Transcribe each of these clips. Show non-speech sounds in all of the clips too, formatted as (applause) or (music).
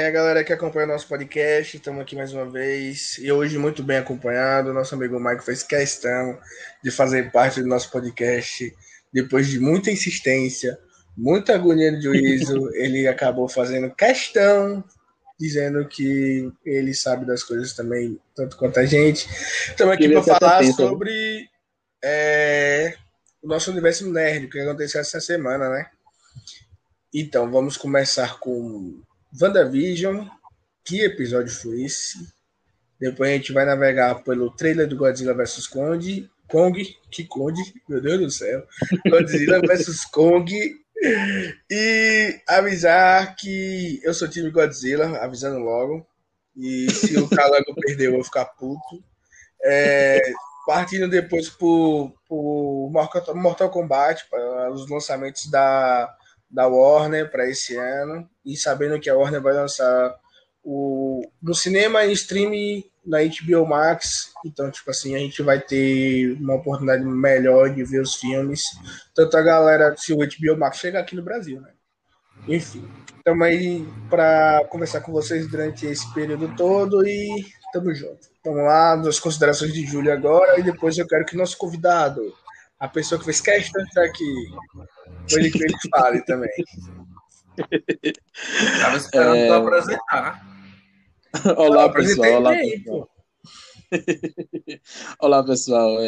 É a galera que acompanha o nosso podcast, estamos aqui mais uma vez e hoje muito bem acompanhado. Nosso amigo Mike fez questão de fazer parte do nosso podcast depois de muita insistência, muita agonia de juízo. (laughs) ele acabou fazendo questão, dizendo que ele sabe das coisas também, tanto quanto a gente. Estamos aqui para falar né? sobre é, o nosso universo nerd, que aconteceu essa semana, né? Então, vamos começar com WandaVision. Que episódio foi esse? Depois a gente vai navegar pelo trailer do Godzilla vs Kong. Kong, que Kong, meu Deus do céu. Godzilla (laughs) vs Kong. E avisar que eu sou time Godzilla, avisando logo. E se o Calango perder, eu vou ficar puto. É, partindo depois por, por Mortal Kombat, para os lançamentos da da Warner para esse ano e sabendo que a Warner vai lançar o no cinema e streaming na HBO Max, então tipo assim, a gente vai ter uma oportunidade melhor de ver os filmes, tanto a galera se o HBO Max chegar aqui no Brasil, né? Enfim, estamos aí para conversar com vocês durante esse período todo e tamo junto. Vamos lá, nas considerações de Júlio agora e depois eu quero que nosso convidado a pessoa que fez questão de estar aqui, ele que ele fale também. Tava esperando é... tu apresentar. Olá, pessoal. (laughs) Olá, pessoal. Olá, pessoal.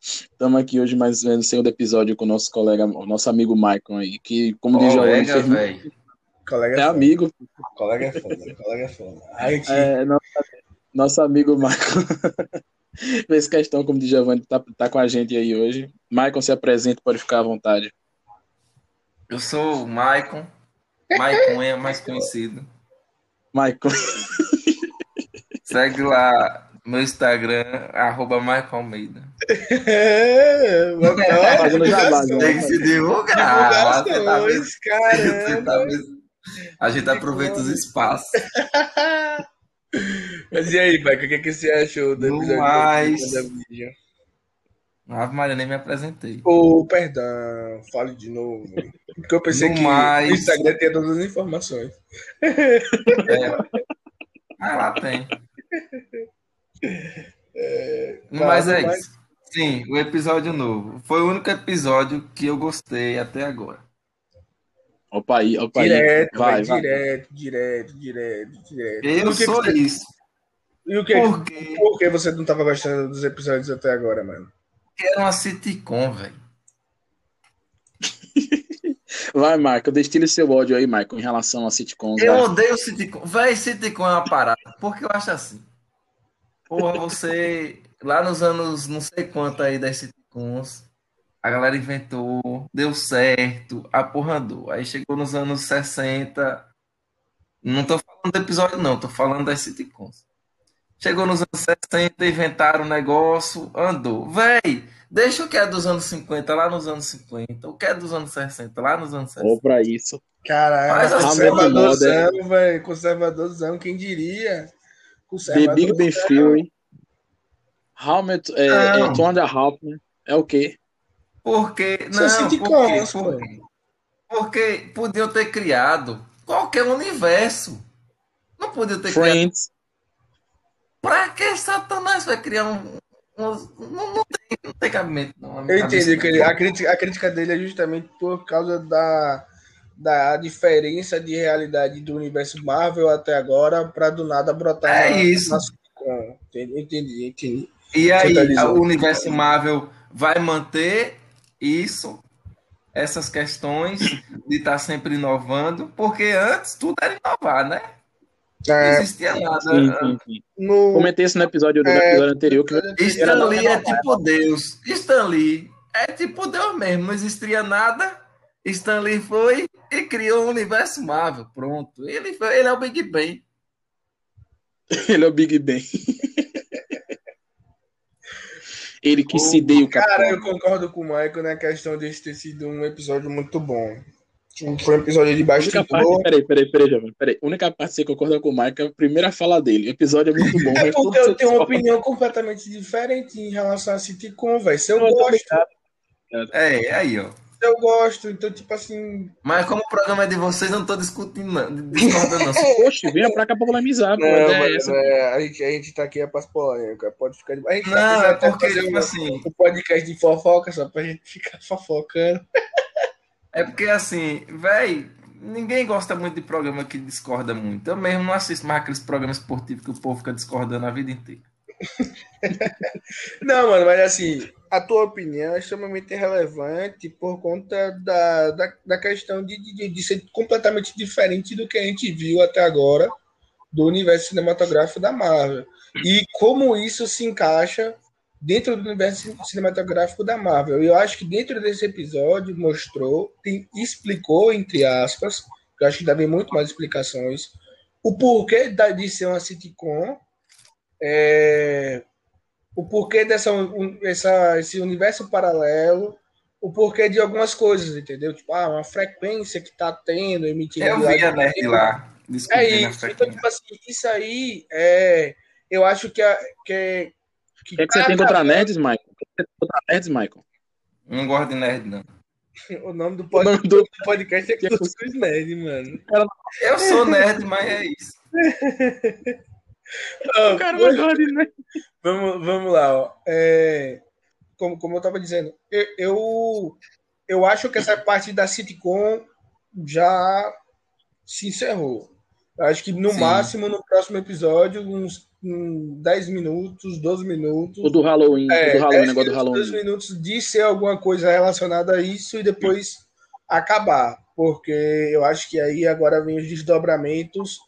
Estamos é... aqui hoje mais no segundo episódio com o nosso colega, o nosso amigo Maicon aí, que, como diz Giovanni, fez... Colega é, é amigo. Colega é foda, colega é foda. Ai, que... é, nosso, nosso amigo Maicon. (laughs) (laughs) Fez questão, como de Giovanni, tá, tá com a gente aí hoje. Maicon, se apresenta, pode ficar à vontade. Eu sou o Maicon. Maicon é mais conhecido. Maicon. (laughs) Segue lá no Instagram, arroba Maicon Almeida. É, (laughs) Tem que se divulgar. Divulgações, tá A gente aproveita os espaços. Mas e aí, Michael, o que, que você achou do episódio mais... da mídia? Ave Maria, nem me apresentei. Ô, oh, perdão, fale de novo. Porque eu pensei no que mais... o Instagram tinha todas as informações. É. Ah, lá tem. É, mas é isso. Sim, o episódio novo. Foi o único episódio que eu gostei até agora. Opa aí, opa direto, aí. Vai, vai, direto, direto, direto, direto. Eu sou que isso. E o que, Por, quê? Por que você não estava gostando dos episódios até agora, mano? Era uma sitcom, velho. (laughs) Vai, Marco, destile seu ódio aí, Marco, em relação a sitcoms. Eu vai. odeio sitcom. Véi, sitcom é uma parada. Porque eu acho assim. Porra, você. Lá nos anos não sei quanto aí das sitcoms, a galera inventou, deu certo, a porra andou. Aí chegou nos anos 60. Não tô falando do episódio, não, tô falando das sitcoms. Chegou nos anos 60, inventaram o negócio, andou. Véi, deixa o que é dos anos 50 lá nos anos 50, o que é dos anos 60 lá nos anos 60. Ou pra isso. Caralho, conservadorzão, velho. Conservadorzão, quem diria? The Big Ben Theory. Helmet, é, é, Two and a Half, é o quê? Porque. Não, sitcoms, porque, porque podiam ter criado qualquer universo. Não podiam ter Friends. criado. Pra que Satanás vai criar um. um não, não, tem, não tem cabimento, não. Eu entendi que a, crítica, a crítica dele é justamente por causa da, da diferença de realidade do universo Marvel até agora, pra do nada brotar. É isso. Entendi, entendi, entendi. E aí, tá o universo Marvel vai manter isso, essas questões de estar tá sempre inovando, porque antes tudo era inovar, né? Não é, existia nada. Sim, sim, sim. No... Comentei isso no episódio, no é, episódio anterior. Que Stan Lee é tipo Deus. Stan Lee é tipo Deus mesmo. Não existia nada. Stan Lee foi e criou o universo Marvel. Pronto. Ele, foi, ele é o Big Bang. (laughs) ele é o Big Bang. Ele que se deu o Cara, eu concordo com o Michael na questão de ter sido um episódio muito bom. Foi um episódio de bastidor. Parte, peraí, peraí, peraí, Giovanni, peraí. A única parte que você concorda com o Michael é a primeira fala dele. O episódio é muito bom. é porque eu tenho uma opinião completamente diferente em relação a sitcom, velho. Se eu gosto. É, aí, ó. Eu gosto, então, tipo assim. Mas como o programa é de vocês, eu não tô discutindo, não. Discordando, não. (laughs) Poxa, venha pra cá pra polemizar. Não, a ideia é essa. é, a, gente, a gente tá aqui é pras polêmicas. Pode ficar de. A gente Não, tá é até porque, tipo um, assim, um podcast de fofoca só pra gente ficar fofocando. (laughs) é porque assim, véi, ninguém gosta muito de programa que discorda muito. Eu mesmo não assisto mais aqueles programas esportivos que o povo fica discordando a vida inteira. Não, mano, mas assim, a tua opinião é extremamente relevante por conta da, da, da questão de, de, de ser completamente diferente do que a gente viu até agora do universo cinematográfico da Marvel. E como isso se encaixa dentro do universo cinematográfico da Marvel. Eu acho que dentro desse episódio mostrou, tem, explicou, entre aspas, que eu acho que deve muito mais explicações, o porquê da- de ser uma sitcom, é, o porquê dessa um, essa, esse universo paralelo, o porquê de algumas coisas, entendeu? Tipo, ah, uma frequência que tá tendo, emitindo. Eu vi a nerd lá, É isso. Então, tipo assim, isso aí é. Eu acho que. A, que, que, é que você tem contra nerds, Michael? O que é que você tem contra nerds, Michael? Não gosto de nerd, não. O nome do O pod- nome do- do podcast é Cuscuz Nerd, mano. Eu sou nerd, mas é isso. (laughs) Ah, O cara não gosta de nerd. vamos, vamos lá, ó. É, como, como eu tava dizendo, eu, eu, eu acho que essa parte da sitcom já se encerrou. Eu acho que no Sim. máximo, no próximo episódio, uns hum, 10 minutos, 12 minutos. O do Halloween, É, o do Halloween, 10 negócio do minutos, 12 Halloween. minutos de ser alguma coisa relacionada a isso e depois acabar. Porque eu acho que aí agora vem os desdobramentos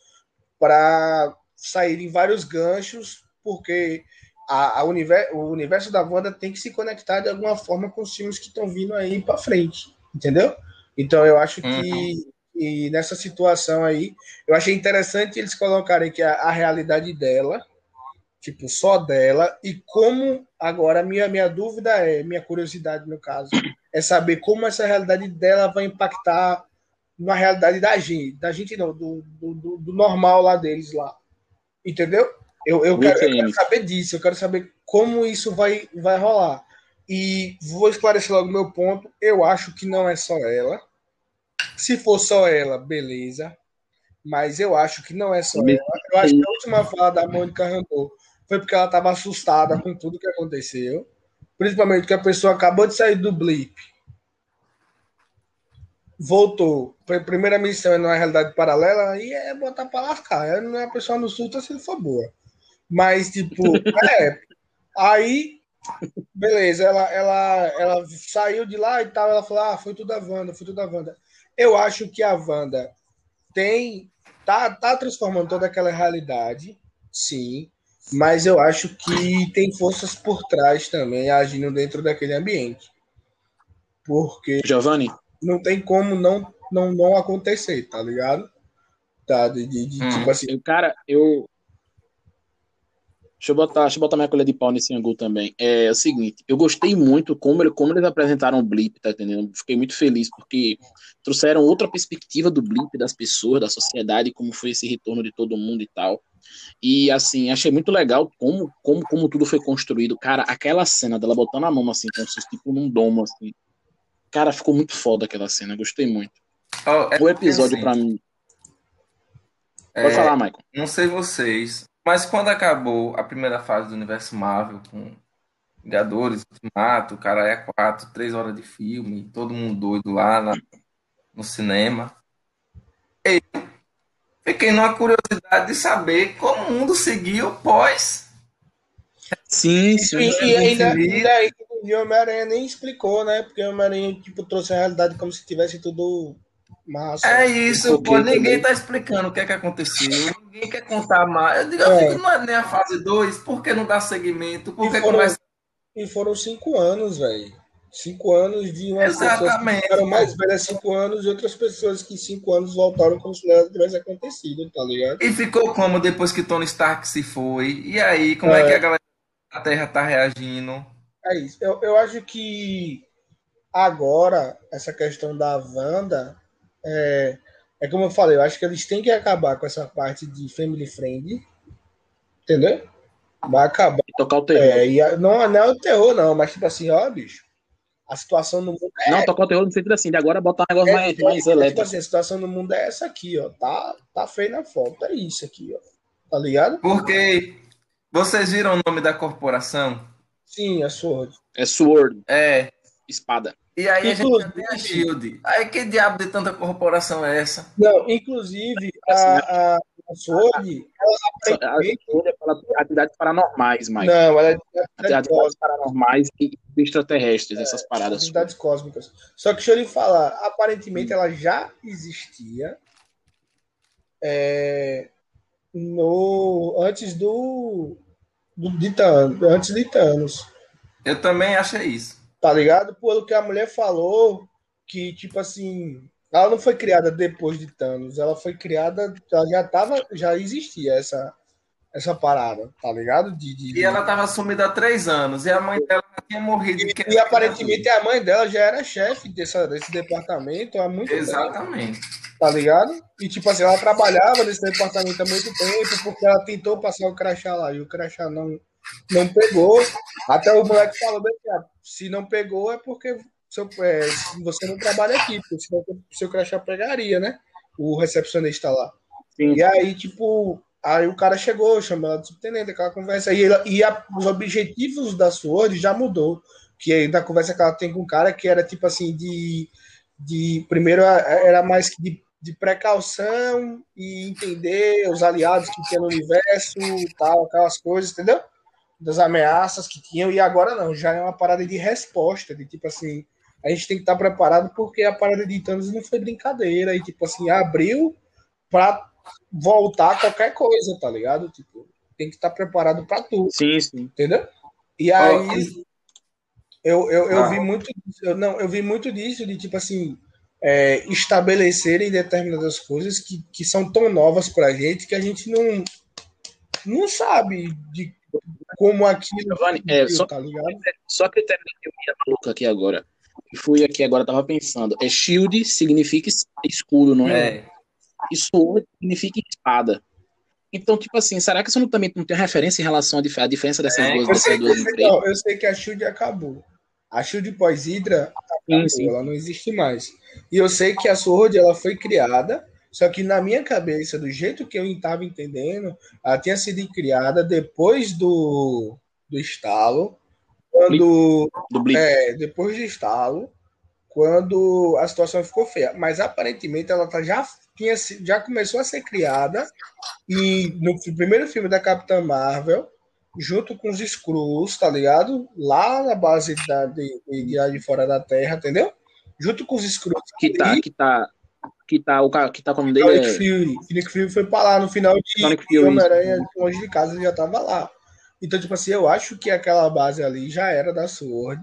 para saírem vários ganchos, porque a, a univer- o universo da Wanda tem que se conectar de alguma forma com os filmes que estão vindo aí para frente, entendeu? Então eu acho que e nessa situação aí, eu achei interessante eles colocarem que a, a realidade dela, tipo, só dela, e como agora minha, minha dúvida é, minha curiosidade no caso, é saber como essa realidade dela vai impactar na realidade da gente, da gente não, do, do, do- normal lá deles lá. Entendeu? Eu, eu, quero, eu quero saber disso, eu quero saber como isso vai, vai rolar. E vou esclarecer logo meu ponto. Eu acho que não é só ela. Se for só ela, beleza. Mas eu acho que não é só ela. Eu acho que a última fala da Mônica Rambeau foi porque ela estava assustada com tudo que aconteceu. Principalmente que a pessoa acabou de sair do blip. Voltou. Foi a primeira missão é numa realidade paralela e é botar pra lascar. É, não é a pessoa no surta se ele for boa. Mas, tipo, (laughs) é. Aí, beleza, ela, ela, ela saiu de lá e tal. Ela falou: ah, foi tudo a Wanda, foi tudo a Wanda. Eu acho que a Wanda tem. Tá, tá transformando toda aquela realidade, sim. Mas eu acho que tem forças por trás também agindo dentro daquele ambiente. Porque Giovanni, não tem como não, não, não acontecer, tá ligado? Tá, de, de, de, Hum. tipo assim, cara, eu. Deixa eu, botar, deixa eu botar minha colher de pau nesse ângulo também. É, o seguinte, eu gostei muito como, ele- como eles apresentaram o Blip, tá entendendo? Fiquei muito feliz porque trouxeram outra perspectiva do Blip, das pessoas, da sociedade, como foi esse retorno de todo mundo e tal. E assim, achei muito legal como, como, como tudo foi construído. Cara, aquela cena dela botando a mão assim, como se fosse tipo num domo, assim. Cara, ficou muito foda aquela cena, gostei muito. Ó, é O episódio, assim, pra mim. é, Pode falar, Michael. Não sei vocês, mas quando acabou a primeira fase do universo Marvel, com Vingadores, Ultimato, cara é quatro, três horas de filme, todo mundo doido lá na- no cinema. Eu fiquei numa curiosidade de saber como o mundo seguiu pós. Sim, E, sim. e ainda, ainda aí, o Homem-Aranha nem explicou, né? Porque o Homem-Aranha tipo, trouxe a realidade como se tivesse tudo massa. É isso, pô, ninguém também- tá explicando o que é que aconteceu, ninguém quer contar mais. Eu digo, É. eu fico, não é nem a fase 2, por que não dá segmento? Por que foram- começa E foram cinco anos, velho. Cinco anos de que Exatamente. ficaram mais velhas cinco anos e outras pessoas que cinco anos voltaram como se nada tivesse acontecido, tá ligado? E ficou como depois que Tony Stark se foi? E aí, como é, É. que a galera da Terra tá reagindo? É isso. Eu, eu acho que agora, essa questão da Wanda, é, é como eu falei, eu acho que eles têm que acabar com essa parte de family friend, entendeu? Vai acabar. Tocar o terror. É, e a- não, não é o terror, não, mas tipo assim, ó, bicho, A situação no mundo é. Não, tocar o terror no sentido assim, de agora botar um negócio é, mais, mais tipo elétrico. Assim, a situação no mundo é essa aqui, ó. Tá, tá feio na foto. É isso aqui, ó. Tá ligado? Porque vocês viram o nome da corporação? Sim, é Sword. É Sword. É. Espada. E aí inclusive, a gente tem a Shield. Aí que diabo de tanta corporação é essa? Não, inclusive, a, a, a Sword, ela. A atividades paranormais, Mike. Não, ela é atividades paranormais e extraterrestres, é, essas paradas. Atividades cósmicas. Só que deixa eu lhe falar, aparentemente ela já existia é, no, antes do, do de Thanos, antes de Thanos. Eu também achei isso. Tá ligado? Pelo que a mulher falou, que, tipo assim, ela não foi criada depois de Thanos, ela foi criada, ela já tava, já existia essa, essa parada, tá ligado? De, de, e ela tava sumida há três anos, e a mãe dela tinha morrido. E, e aparentemente a mãe dela já era chefe dessa, desse departamento há muito Exatamente. tempo. Tá ligado? E tipo assim, ela trabalhava nesse departamento há muito tempo, porque ela tentou passar o crachá lá, e o crachá não, não pegou. Até o moleque falou, se não pegou é porque seu, é, você não trabalha aqui, porque senão o seu crachá pegaria, né? O recepcionista lá. Sim. E aí, tipo, aí o cara chegou, chamou ela de subtenente, aquela conversa. E, ela, e a, os objetivos da Sword já mudou. Que aí, da conversa que ela tem com o cara, que era tipo assim, de. de primeiro era mais de, de precaução e entender os aliados que tinha no universo, tal, aquelas coisas, entendeu? Das ameaças que tinham, e agora não, já é uma parada de resposta, de tipo assim, a gente tem que estar preparado porque a parada de Thanos não foi brincadeira, e tipo assim, abriu para voltar qualquer coisa, tá ligado? Tipo, tem que estar preparado para tudo. Sim, sim. Entendeu? E aí eu, eu, eu ah. vi muito eu, não, eu vi muito disso de tipo assim, é, estabelecerem determinadas coisas que, que são tão novas pra gente que a gente não não sabe de como aquilo. Giovanni, é, só, tá só que eu terminei minha maluca aqui agora. Fui aqui agora, tava pensando. É shield significa escudo, não é? é. E sword significa espada. Então, tipo assim, será que isso não, também não tem referência em relação à diferença dessas é, duas, dessas duas empresas? Eu sei que a Shield acabou. A Shield pós-Hydra acabou, sim, sim. ela não existe mais. E eu sei que a Sword ela foi criada só que na minha cabeça, do jeito que eu estava entendendo, ela tinha sido criada depois do, do estalo, quando do é, depois do estalo, quando a situação ficou feia. Mas aparentemente ela tá, já tinha já começou a ser criada e no primeiro filme da Capitã Marvel, junto com os Skrulls, tá ligado? Lá na base da, de, de, de fora da Terra, entendeu? Junto com os Skrulls. Que tá, que tá que tá o que tá com o dele. Nick é... Fury. Nick Fury foi pra lá no final de Homem-Aranha, longe de casa, já tava lá. Então, tipo assim, eu acho que aquela base ali já era da Sword.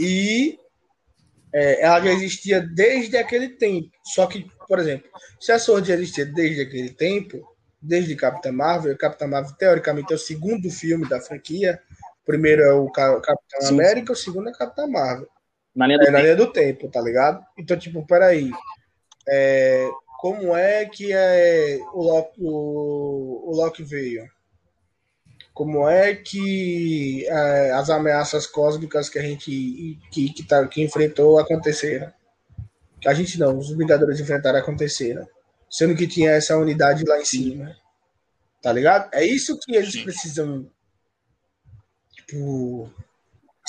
E é, ela já existia desde aquele tempo. Só que, por exemplo, se a Sword já existia desde aquele tempo, desde Capitã Marvel, Capitã Marvel, teoricamente, é o segundo filme da franquia. O primeiro é o Capitão Sim. América, o segundo é Capitã Marvel. Na linha, do, é, tempo. na linha do tempo, tá ligado? Então, tipo, peraí é, como é que é o, Loki, o, o Loki veio? Como é que é, as ameaças cósmicas que a gente que, que, tá, que enfrentou aconteceram? Que a gente não, os Vingadores enfrentaram aconteceram. Sendo que tinha essa unidade lá em cima. Tá ligado? É isso que eles Sim. precisam tipo,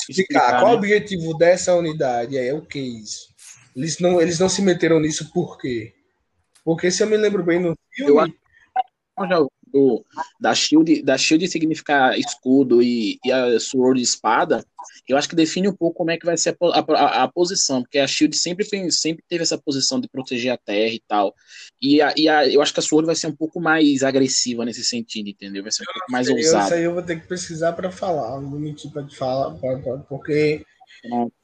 explicar. explicar Qual né? o objetivo dessa unidade? É o que isso? Eles não, eles não se meteram nisso por quê? Porque se eu me lembro bem no filme. Eu já do, da Shield, da Shield significar escudo e, e a Sword espada, eu acho que define um pouco como é que vai ser a, a, a, posição, porque a Shield sempre, sempre teve essa posição de proteger a Terra e tal. E, a, e a, eu acho que a Sword vai ser um pouco mais agressiva nesse sentido, entendeu? Vai ser um pouco mais sei, ousada. Isso aí eu vou ter que pesquisar para falar, não vou mentir para falar, porque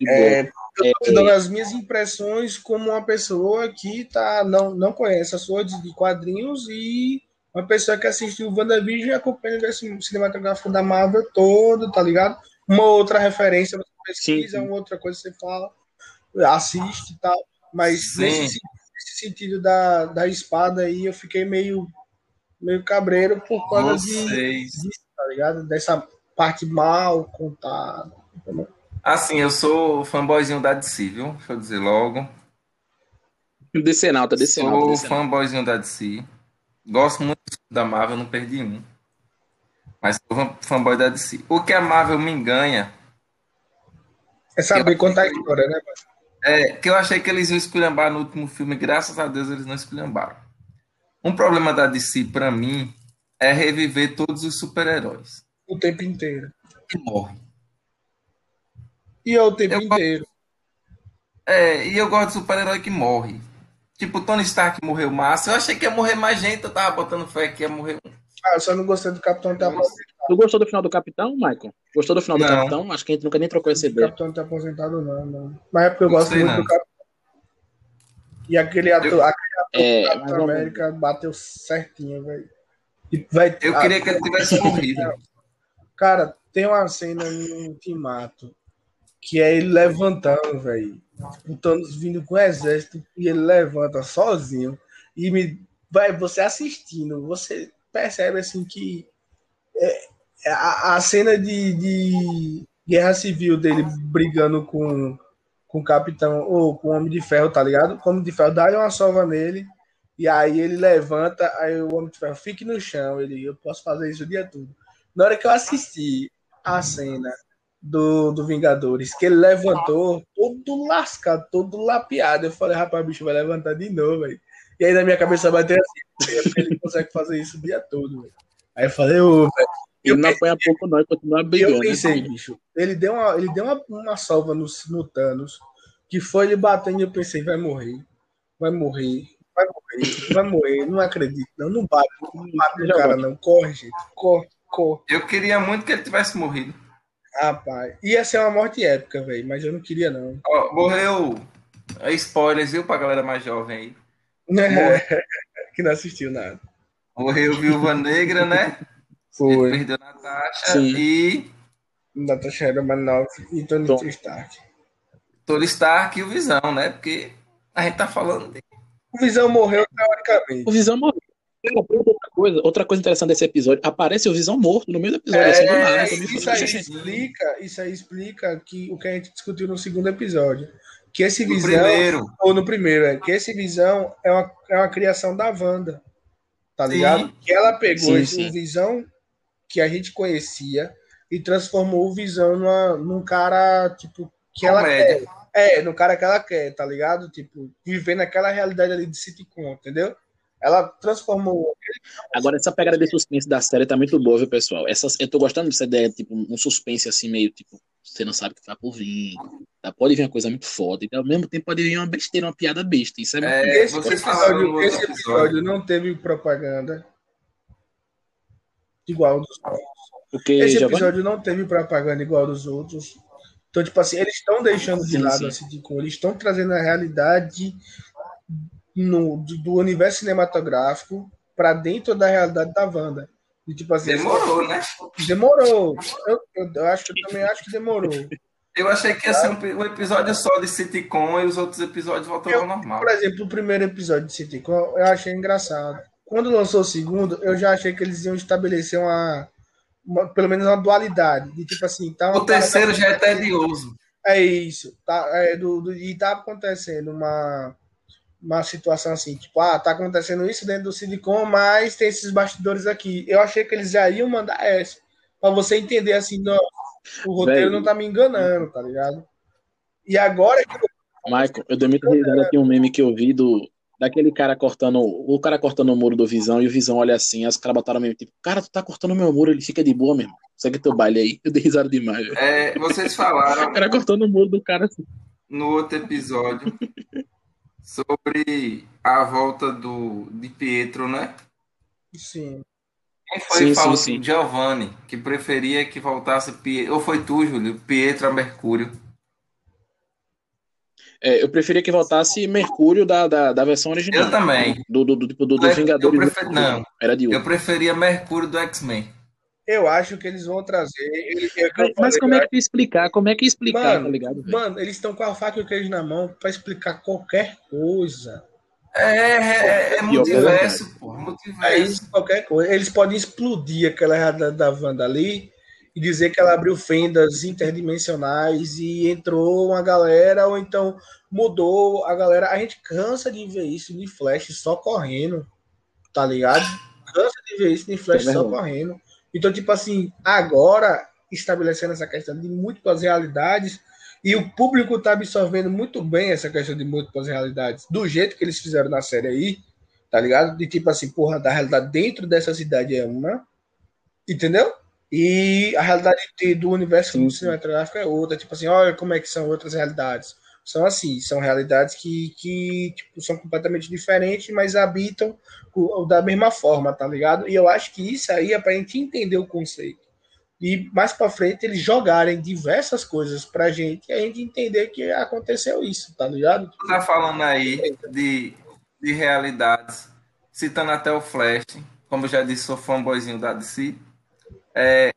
é, eu tô dando as minhas impressões como uma pessoa que tá, não, não conhece a sua de quadrinhos e uma pessoa que assistiu o WandaVision e acompanha o cinematográfico da Marvel todo, tá ligado? Uma outra referência você pesquisa, sim, uma outra coisa você fala, assiste e tal. Mas nesse, nesse, sentido da, da espada aí, eu fiquei meio, meio cabreiro por causa de, disso, tá ligado? Dessa parte mal contada. Entendeu? Assim, eu sou fanboyzinho da DC, viu? Deixa eu dizer logo. Decenalta, decenalta. Sou decenalta. fanboyzinho da DC. Gosto muito da Marvel, não perdi um. Mas sou fan- fanboy da DC. O que a Marvel me enganha É saber contar a história, né, mano? é que eu achei que eles iam esculhambar no último filme, graças a Deus eles não esculhambaram. Um problema da DC, pra mim, é reviver todos os super-heróis O tempo inteiro. que morrem. E eu o tempo Eu- inteiro. É, e eu gosto de super-herói que morre. Tipo, Tony Stark morreu massa. Eu achei que ia morrer mais gente, eu tava botando fé que ia morrer um. Ah, eu só não gostei do Capitão ter aposentado. Tu gostou do final do Capitão, Michael? Gostou do final do Não. Capitão? Acho que a gente nunca nem trocou essa O ideia. Capitão ter aposentado, não, não. Mas é porque eu gosto Gostei, muito não. do Capitão. E aquele ator, Eu- aquele É, Capitão mais ou menos. América bateu certinho, velho. Vai- Eu ah, queria que ele tivesse morrido. (laughs) Cara, tem uma cena no Ultimato que é ele levantando, velho. O Thanos vindo com o exército e ele levanta sozinho. E me vai você assistindo, você percebe assim que é, a, a cena de, de guerra civil dele brigando com, com o capitão ou com o Homem de Ferro, tá ligado? O Homem de Ferro dá uma sova nele. E aí ele levanta, aí o Homem de Ferro fica no chão. Ele, eu posso fazer isso o dia todo. Na hora que eu assisti a cena do, do Vingadores, que ele levantou todo lascado, todo lapeado, eu falei, rapaz, o bicho vai levantar de novo, velho. E aí na minha cabeça bateu assim, ele consegue fazer isso o dia todo, velho. Aí eu falei, ô, velho. Ele não apanha pouco, não, e continua E brigando. eu pensei, né? bicho, ele deu uma, ele deu uma, uma salva no, no Thanos, que foi ele batendo e eu pensei, vai morrer, vai morrer, vai morrer, vai morrer, não acredito, não, não bate, não bate no cara, não, corre, gente, corre, corre. Eu queria muito que ele tivesse morrido. Rapaz, ia ser uma morte épica, velho, mas eu não queria, não. Ó, morreu. É spoilers, viu, pra galera mais jovem aí. (laughs) que não assistiu nada. Morreu Viúva Negra, né? Ele Foi. perdeu Natasha Sim. e Natasha Romanoff e Tony Tom. Stark. Tony Stark e o Visão, né? Porque a gente tá falando de... O Visão morreu teoricamente. O Visão morreu. Outra coisa, outra coisa interessante desse episódio, aparece o Visão morto no meio do episódio, assim, do nada. É, Isso aí gente, explica, isso aí explica que o que a gente discutiu no segundo episódio. Que esse No visão, primeiro. ou no primeiro, é que esse visão é uma, é uma criação da Wanda. Tá Sim. ligado? Que ela pegou Sim, esse sim. visão que a gente conhecia e transformou o visão numa, num cara, tipo, que ela quer. É, no cara que ela quer, tá ligado? Tipo, viver naquela realidade ali de sitcom, entendeu? Ela transformou. Agora, essa pegada de suspense da série tá muito boa, viu, pessoal? Essas, eu tô gostando dessa ideia, tipo, um suspense assim, meio tipo, você não sabe o que vai por vir. Tá? Pode vir uma coisa muito foda. E ao mesmo tempo pode vir uma besteira, uma piada besta. Isso é, muito É, esse vocês episódio, esse episódio. não teve propaganda igual dos Porque Esse episódio não teve propaganda igual dos outros. Então, tipo assim, eles estão deixando de Sim, lado sim. a sitcom, eles estão trazendo a realidade no, do, universo cinematográfico para dentro da realidade da Wanda. E, tipo assim, Demorou, né? demorou. Eu, eu, eu acho que eu também acho que demorou. Eu achei que ia ser um, um episódio só de sitcom e os outros episódios voltam ao normal. Por exemplo, o primeiro episódio de sitcom eu achei engraçado. Quando lançou o segundo, eu já achei que eles iam estabelecer uma, uma- pelo menos uma dualidade. De tipo assim, tá O terceiro já é tedioso. É isso. Tá, é do, do- e tá acontecendo uma, uma situação assim, tipo, ah, tá acontecendo isso dentro do Silicon, mas tem esses bastidores aqui. Eu achei que eles já iam mandar essa. Pra você entender assim, não, o roteiro Velho. não tá me enganando, tá ligado? E agora que Michael, eu dei muita risada aqui um meme que eu vi do, daquele cara cortando, o cara cortando o muro do Visão e o Visão olha assim, aí os caras botaram mesmo, tipo, cara, tu tá cortando meu muro, ele fica de boa mesmo. Segue teu baile aí. Eu dei risada demais, velho. É, vocês falaram O cara cortando o muro do cara assim. no outro episódio (laughs) sobre a volta do, de Pietro, né? sim. Quem foi Sim, que falou? sim, sim. Giovanni, que preferia que voltasse Pietro. Ou foi tu, Júlio? Pietro a Mercúrio. É, eu preferia que voltasse Mercúrio da, da, da versão original. Eu também. Do, do, do, tipo, do, do Eu Vingadores. prefiro- não. Era de Eu preferia Mercúrio do X-Men. Eu acho que eles vão trazer. Ele, é o que eu Mas, como é que tu explicar? Como é que explicar, Mano, tá ligado? velho? Mano, eles estão com a faca e o queijo na mão pra explicar qualquer coisa. É, é, é que é multiverso, pô. É Multiverso. isso, qualquer coisa. Eles podem explodir aquela realidade da Wanda ali e dizer que ela abriu fendas interdimensionais e entrou uma galera, ou então mudou a galera. A gente cansa de ver isso de Flash só correndo, tá ligado? Cansa de ver isso de Flash é só correndo. Então, tipo assim, agora estabelecendo essa questão de múltiplas realidades e o público está absorvendo muito bem essa questão de múltiplas realidades, do jeito que eles fizeram na série aí, tá ligado? De tipo assim, porra, da realidade dentro dessa cidade é uma, entendeu? E a realidade do universo cinematográfico é outra. Tipo assim, olha como é que são outras realidades. São assim, são realidades que, que tipo, são completamente diferentes, mas habitam da mesma forma, tá ligado? E eu acho que isso aí é pra gente entender o conceito. E mais para frente eles jogarem diversas coisas pra gente e a gente entender que aconteceu isso, tá ligado? Tá falando aí de, de realidades, citando até o Flash, como já disse, sou fanboyzinho da DC. É,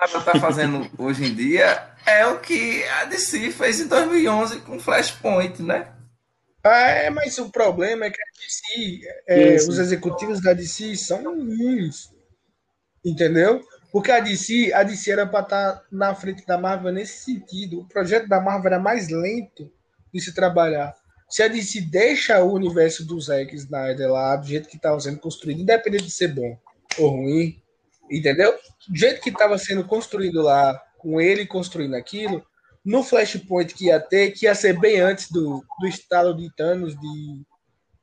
Marvel tá fazendo hoje em dia é o que a DC fez em 2011 com Flashpoint, né? É, mas o problema é que a DC, é, os executivos da DC são ruins, entendeu? Porque a DC, a DC era para estar tá na frente da Marvel nesse sentido. O projeto da Marvel era mais lento de se trabalhar. Se a DC deixa o universo dos Zack Snyder lá do jeito que estava sendo construído, independente de ser bom ou ruim, entendeu? Do jeito que estava sendo construído lá, com ele construindo aquilo, no Flashpoint que ia ter, que ia ser bem antes do, do estalo de Thanos de,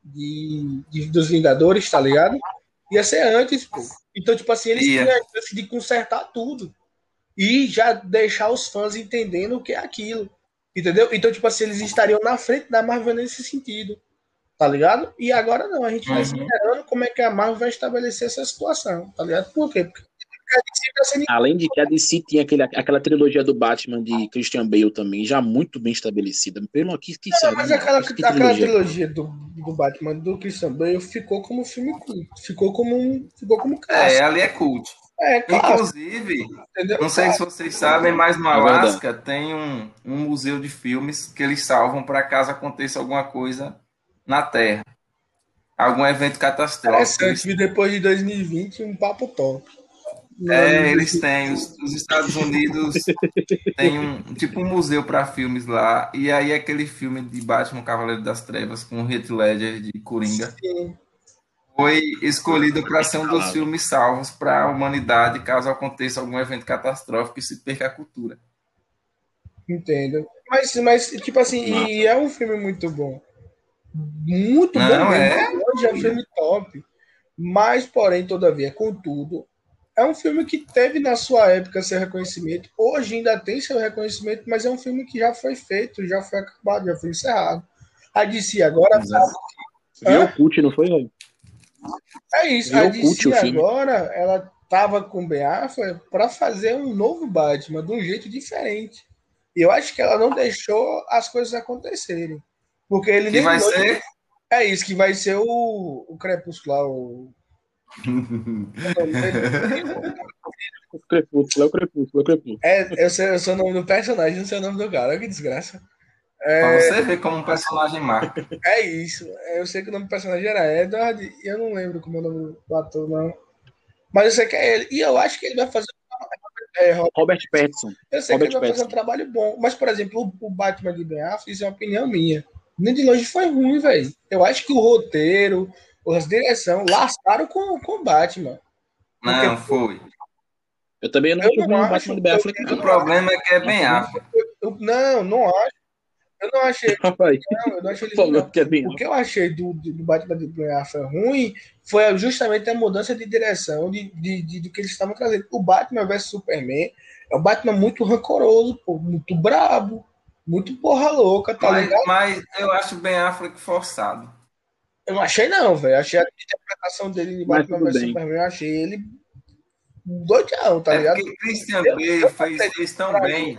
de, de dos Vingadores, tá ligado? Ia ser antes, pô. Então, tipo assim, eles yeah. tinham a chance de consertar tudo. E já deixar os fãs entendendo o que é aquilo. Entendeu? Então, tipo assim, eles estariam na frente da Marvel nesse sentido. Tá ligado? E agora não, a gente vai uhum. esperando como é que a Marvel vai estabelecer essa situação. Tá ligado? Por quê? Porque Tá Além de que a DC tinha aquele, aquela trilogia do Batman de Christian Bale também, já muito bem estabelecida. Pelo aqui que sabe. Mas aquela, que aquela trilogia, do, do Batman do Christian Bale ficou como filme cult. Ficou como um. Ficou como clássico. É, ali é cult. É, Inclusive, Entendeu? não sei se vocês sabem, mas no é Alasca tem um, um museu de filmes que eles salvam para caso aconteça alguma coisa na Terra. Algum evento catastrófico. Interessante, depois de 2020, um papo top. É, eles têm. Os, os, Estados Unidos tem um tipo um museu para filmes lá. E aí aquele filme de Batman Cavaleiro das Trevas com o Heath Ledger de Coringa Sim. foi escolhido para ser um dos filmes salvos para a humanidade caso aconteça algum evento catastrófico e se perca a cultura. Entendo. Mas, mas tipo assim, Não. e é um filme muito bom. Muito Não, bom. É... é um filme top. Mas, porém, todavia, contudo, é um filme que teve na sua época seu reconhecimento, hoje ainda tem seu reconhecimento, mas é um filme que já foi feito, já foi acabado, já foi encerrado. A DC agora. Viu o cult, não foi, velho? É isso, Viu a DC agora, ela tava com Affleck para fazer um novo Batman, de um jeito diferente. E eu acho que ela não deixou as coisas acontecerem. Porque ele que vai ser? É isso, que vai ser o, o Crepúsculo lá, o (laughs) o Crepúsculo, é o Crepúsculo, é o Crepúsculo. É, eu sei, eu sei o nome do personagem, não sei o nome do cara, que desgraça. É... Pra você ver como um personagem marca. É isso. Eu sei que o nome do personagem era Edward e eu não lembro como é o nome do ator, não. Mas eu sei que é ele. E eu acho que ele vai fazer. É, Robert, Robert Pattinson. Eu sei Robert que ele vai Pattinson. fazer um trabalho bom. Mas, por exemplo, o, Batman de Ben Affleck, isso é uma opinião minha. Nem de longe foi ruim, velho. Eu acho que o roteiro, as direção lascaram com, com o Batman. Não, foi. Eu também não eu acho o Batman de Ben Affleck. O problema é que é bem Affleck. Não, não acho. Eu não achei. (laughs) não, eu não achei ele não. É o que eu achei do, do Batman de Ben Affleck ruim foi justamente a mudança de direção de, de, de, do que eles estavam trazendo. O Batman vs Superman é um Batman muito rancoroso, pô, muito brabo, muito porra louca, tá mas, ligado? Mas eu acho o Ben Affleck forçado. Eu não achei, não, velho. Achei a interpretação dele de Batman vs Superman, eu achei ele doidão, tá é ligado? Porque Christian Bale fez, fez tão bem.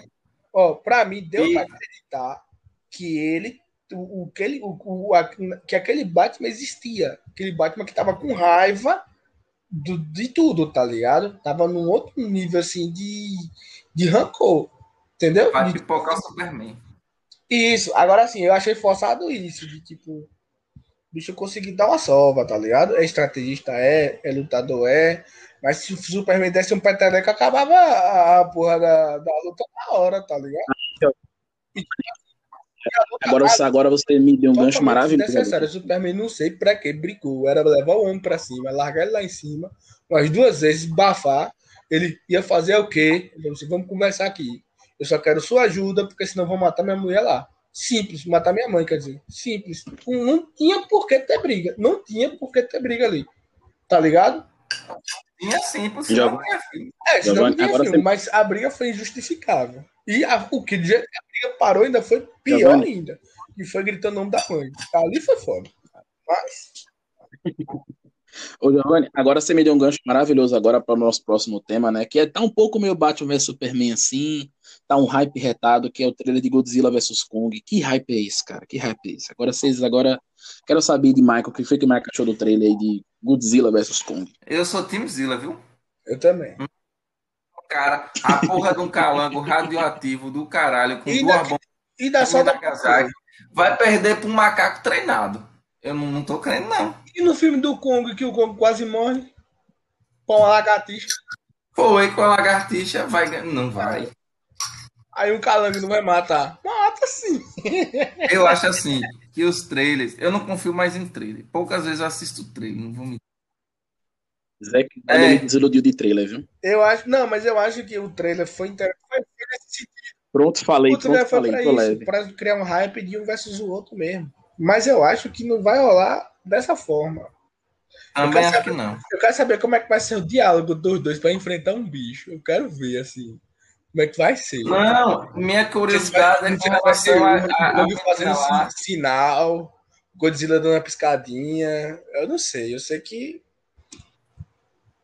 Ó, pra mim, deu e... pra acreditar que ele. O, o, que ele o, o, a, que aquele Batman existia. Aquele Batman que tava com raiva do, de tudo, tá ligado? Tava num outro nível assim de, de rancor. Entendeu? Vai pipocar o Superman. Isso, agora sim, eu achei forçado isso, de tipo bicho conseguir dar uma sova, tá ligado? É estrategista, é, é lutador, é. Mas se o Superman desse um peteleco, acabava a, a porra da, da luta na hora, tá ligado? E, agora, agora você me deu um gancho maravilhoso. Necessário. O Superman não sei pra que brigou. Era levar o homem pra cima, largar ele lá em cima, umas duas vezes, bafar. Ele ia fazer o quê? Ele disse, vamos conversar aqui. Eu só quero sua ajuda, porque senão vou matar minha mulher lá. Simples, matar minha mãe, quer dizer. Simples. Não, tinha por que ter briga. Não tinha por que ter briga ali. Tá ligado? Tinha simples, Já- não tinha filho. É, senão Giovanni, não tinha filme, você- mas a briga foi injustificável. E a- o que a briga parou ainda foi pior ainda. E foi gritando o nome da mãe. Ali foi foda. Mas, (laughs) Ô, Giovanni, agora você me deu um gancho maravilhoso agora para o nosso próximo tema, né? Que é tá um pouco meio Batman vs Superman assim, tá um hype retado, que é o trailer de Godzilla vs Kong. Que hype é esse, cara? Que hype é esse? Agora vocês agora quero saber de Michael, o que foi que o Michael achou do trailer aí de Godzilla vs Kong? Eu sou Team Zilla, viu? eu também. Cara, a porra de um calango radioativo do caralho com E duas daqui- bombas E dá só de da vai perder pra um macaco treinado. Eu não, não tô crendo, não. E no filme do Kong, que o Kong quase morre? Com a lagartixa. Foi com a lagartixa, vai ganhar. Não vai. Aí um calango não vai matar. Mata sim. (laughs) Eu acho assim, que os trailers. Eu não confio mais em trailer. Poucas vezes eu assisto trailer, não vou. Zé que É. ele desiludiu de trailer, viu? Eu acho. Não, mas eu acho que o trailer foi interessante. Pronto, falei, O trailer pronto, foi falei, pra tô isso, leve. pra criar um hype de um versus o outro mesmo. Mas eu acho que não vai rolar dessa forma. Também acho saber- que não. Eu quero saber como é que vai ser o diálogo dos dois pra enfrentar um bicho. Eu quero ver, assim, como é que vai ser. Não, minha curiosidade é com Vai ser o a, a, a fazendo lá. si- sinal, Godzilla dando uma piscadinha. Eu não sei, eu sei que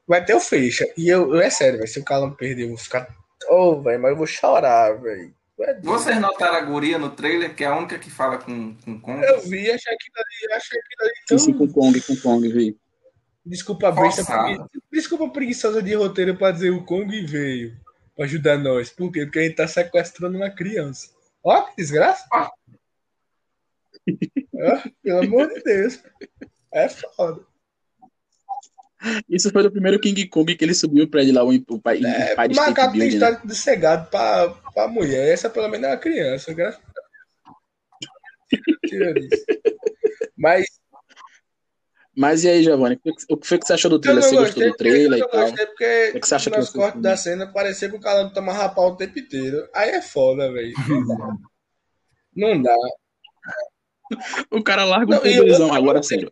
vai ter o fecha. E eu, eu- é sério, velho, se o Calan perder, eu vou ficar. Ô, velho, mas eu vou chorar, velho. É. Vocês notaram a guria no trailer, que é a única que fala com, com Kong? Eu vi, achei aquilo ali, achei aquilo ali tão. Sim, com Kong, com Kong, vi. Desculpa, besta, desculpa preguiçosa de roteiro pra dizer o Kong veio pra ajudar nós. Por quê? Porque a gente tá sequestrando uma criança. Ó, que desgraça. Ah. Ó, pelo amor de Deus. É foda. Isso foi do primeiro King Kong que ele subiu o prédio lá, o, o, pai- o É, o de State macaco tem Building, né? história de ser gado pra, pra mulher. Essa pelo menos é uma criança. Graças a Deus. Tira isso. Mas Mas e aí, Giovanni, o que- o foi que você achou do eu trailer? não Você gostou gostei, do trailer eu e tal? gostei porque O que você acha que nos o cortes da cena parecia que o cara toma rapar o tempo inteiro. Aí é foda, velho. Não dá. O cara larga Não, eu- poderzão. Agora, sério,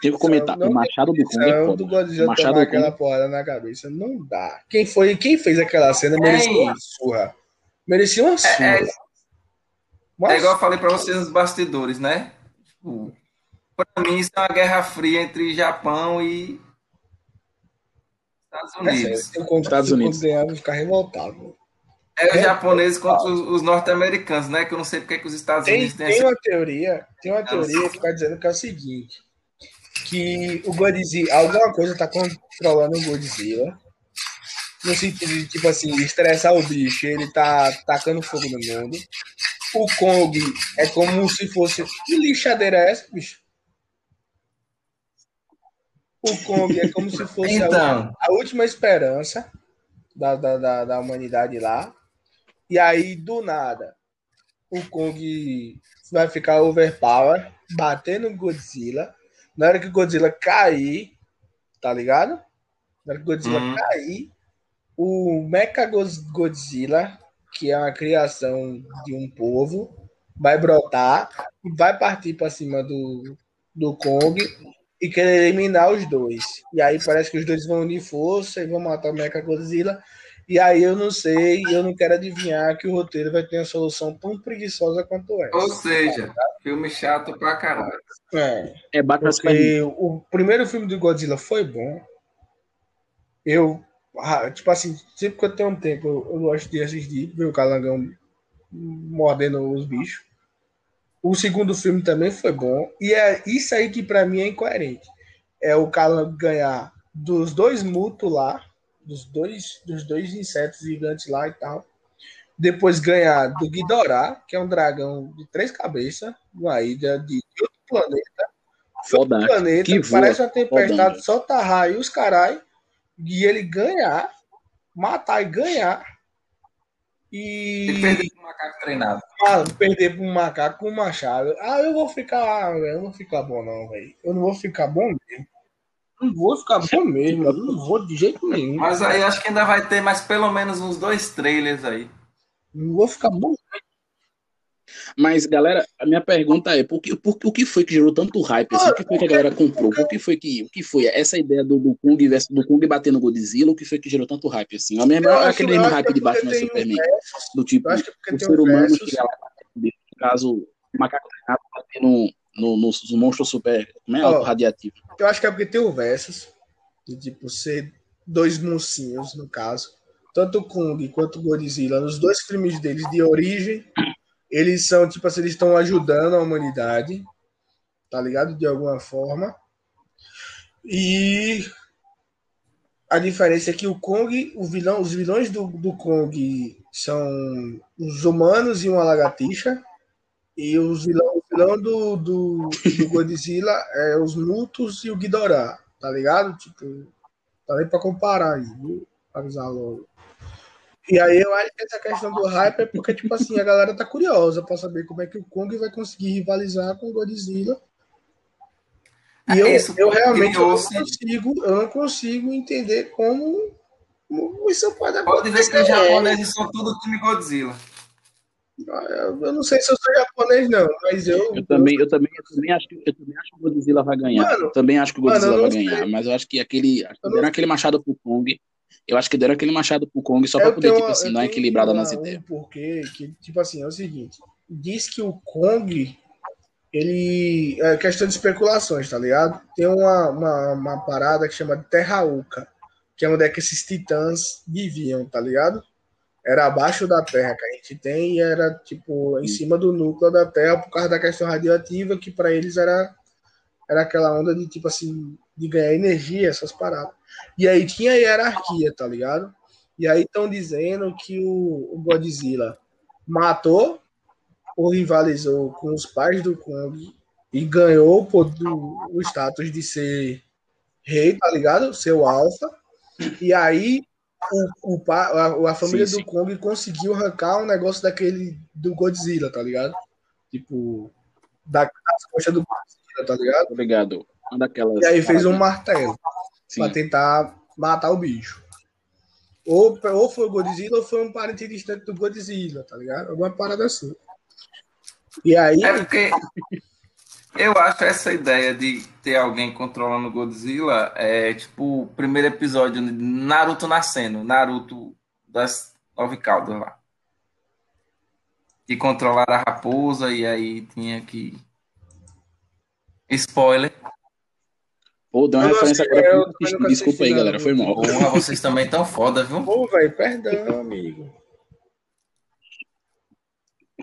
tenho que comentar. O Machado do Kong é foda. do Godzilla Machado do Kong. aquela porrada na cabeça. Não dá. Quem foi, quem fez aquela cena merecia uma surra. Merecia uma surra. É, Uma É igual eu falei pra vocês nos bastidores, né? Tipo, pra mim isso é uma guerra fria entre Japão e Estados. É Unidos. se o Kong- Estados Unidos. ganhar, eu ficar revoltado. É os japoneses contra os, os norte-americanos, né? Que eu não sei porque que os Estados Tem, Unidos têm tem essa... uma teoria, tem uma teoria que está dizendo que é o seguinte, que o Godzilla, alguma coisa está controlando o Godzilla, no sentido de, tipo assim, estressar o bicho, ele tá tacando fogo no mundo. O Kong é como se fosse. Que lixadeira é essa, bicho? O Kong é como se fosse a Então, a última esperança da, da, da, da humanidade lá. E aí, do nada, o Kong vai ficar overpower, bater no Godzilla. Na hora que o Godzilla cair, tá ligado? Na hora que o Godzilla Hum. cair, o Mecha Godzilla, que é uma criação de um povo, vai brotar e vai partir para cima do, do Kong e querer eliminar os dois. E aí parece que os dois vão unir força e vão matar o Mecha Godzilla. E aí eu não sei, eu não quero adivinhar que o roteiro vai ter uma solução tão preguiçosa quanto essa. ou seja, filme chato pra caralho. É, É Batman Superman. porque o primeiro filme do Godzilla foi bom. Eu, tipo assim, sempre que eu tenho um tempo, eu, eu gosto de assistir, ver o calangão mordendo os bichos. O segundo filme também foi bom. E é isso aí que pra mim é incoerente. É o calango ganhar dos dois mutos lá, dos dois, dos dois insetos gigantes lá e tal. Depois ganhar do Ghidorah, que é um dragão de três cabeças, uma ilha de outro planeta. Foda. planeta, Que voa. parece uma tempestade, Fodão. solta raio, os carai, e ele ganhar, matar e ganhar. E perdeu com o macaco treinado. ah, perder um macaco com um machado. Ah, eu vou ficar, ah, velho, eu não vou ficar bom, não, velho. Eu não vou ficar bom mesmo. Não vou ficar bom mesmo, eu não vou de jeito nenhum. Mas aí acho que ainda vai ter mais pelo menos uns dois trailers aí. Não vou ficar bom. Mas, galera, a minha pergunta é: por que, por, o que foi que gerou tanto hype? Assim? O que foi que a galera comprou? O que foi que, o que foi essa ideia do, do Kung versus- do Kung bater no Godzilla? O que foi que gerou tanto hype? Assim? É o mesmo, Eu acho- aquele mesmo hype que é de Batman um Superman. Do tipo, que é o ser um humano versus. chega lá, no caso, o macaco treinado bater no, no, nos monstros super como é, Ó. autorradiativo. Eu acho que é porque tem o versus. De tipo, ser dois mocinhos, no caso. Tanto o Kong quanto o Godzilla, nos dois filmes deles de origem, eles são, tipo assim, eles estão ajudando a humanidade. Tá ligado? De alguma forma. E a diferença é que o Kong, o vilão, os vilões do, do Kong são os humanos e uma lagartixa. E os vilão, o vilão do, do, do (laughs) Godzilla é os Mutos e o Ghidorah, tá ligado? Tipo, tá nem pra comparar aí, viu? Pra avisar logo. E aí eu acho que essa questão do hype é porque, tipo assim, a galera tá curiosa pra saber como é que o Kong vai conseguir rivalizar com o Godzilla. E É eu, isso, eu realmente eu não consigo, eu não consigo entender como, como isso pode Pode ver que acontecer. os japoneses são tudo time Godzilla. Eu, eu não sei se eu sou japonês, não, mas eu. Eu também, eu também, eu também acho que eu também acho que o Godzilla vai ganhar. Mano, eu também acho que o mano, Godzilla eu vai não ganhar, sei. mas eu acho que aquele, acho que aquele machado pro Kong. Eu acho que deram aquele machado pro Kong só pra Eu poder tipo uma- assim dar uma tenho equilibrada uma- nas ideias. Porquê que, tipo assim, é o seguinte: diz que o Kong, ele. É questão de especulações, tá ligado? Tem uma, uma, uma parada que chama de Terra Oca, que é onde é que esses titãs viviam, tá ligado? Era abaixo da Terra que a gente tem e era, tipo, em cima do núcleo da Terra por causa da questão radioativa, que para eles era, era aquela onda de, tipo assim, de ganhar energia, essas paradas. E aí tinha hierarquia, tá ligado? E aí estão dizendo que o, o Godzilla matou ou rivalizou com os pais do Kong e ganhou o, poder- o status de ser rei, tá ligado? Ser o alfa. E aí o, o, a, a família Sim, do Kong conseguiu arrancar um negócio daquele do Godzilla, tá ligado? Tipo, da, das costas do tá ligado? Obrigado. Uma daquelas. E aí fez um martelo Sim. pra tentar matar o bicho. Ou, ou foi o Godzilla ou foi um parente distante do Godzilla, tá ligado? Alguma parada assim. E aí, É porque eu acho essa ideia de ter alguém controlando o Godzilla é tipo o primeiro episódio de Naruto nascendo, Naruto das nove caudas lá. Que controlaram a raposa e aí tinha que. Spoiler. Pô, deu uma Eu referência assisti, agora. eu eu assisti. Desculpa aí, assisti galera. Foi mal. Porra, vocês também tão foda, viu? pô, velho, perdão, amigo.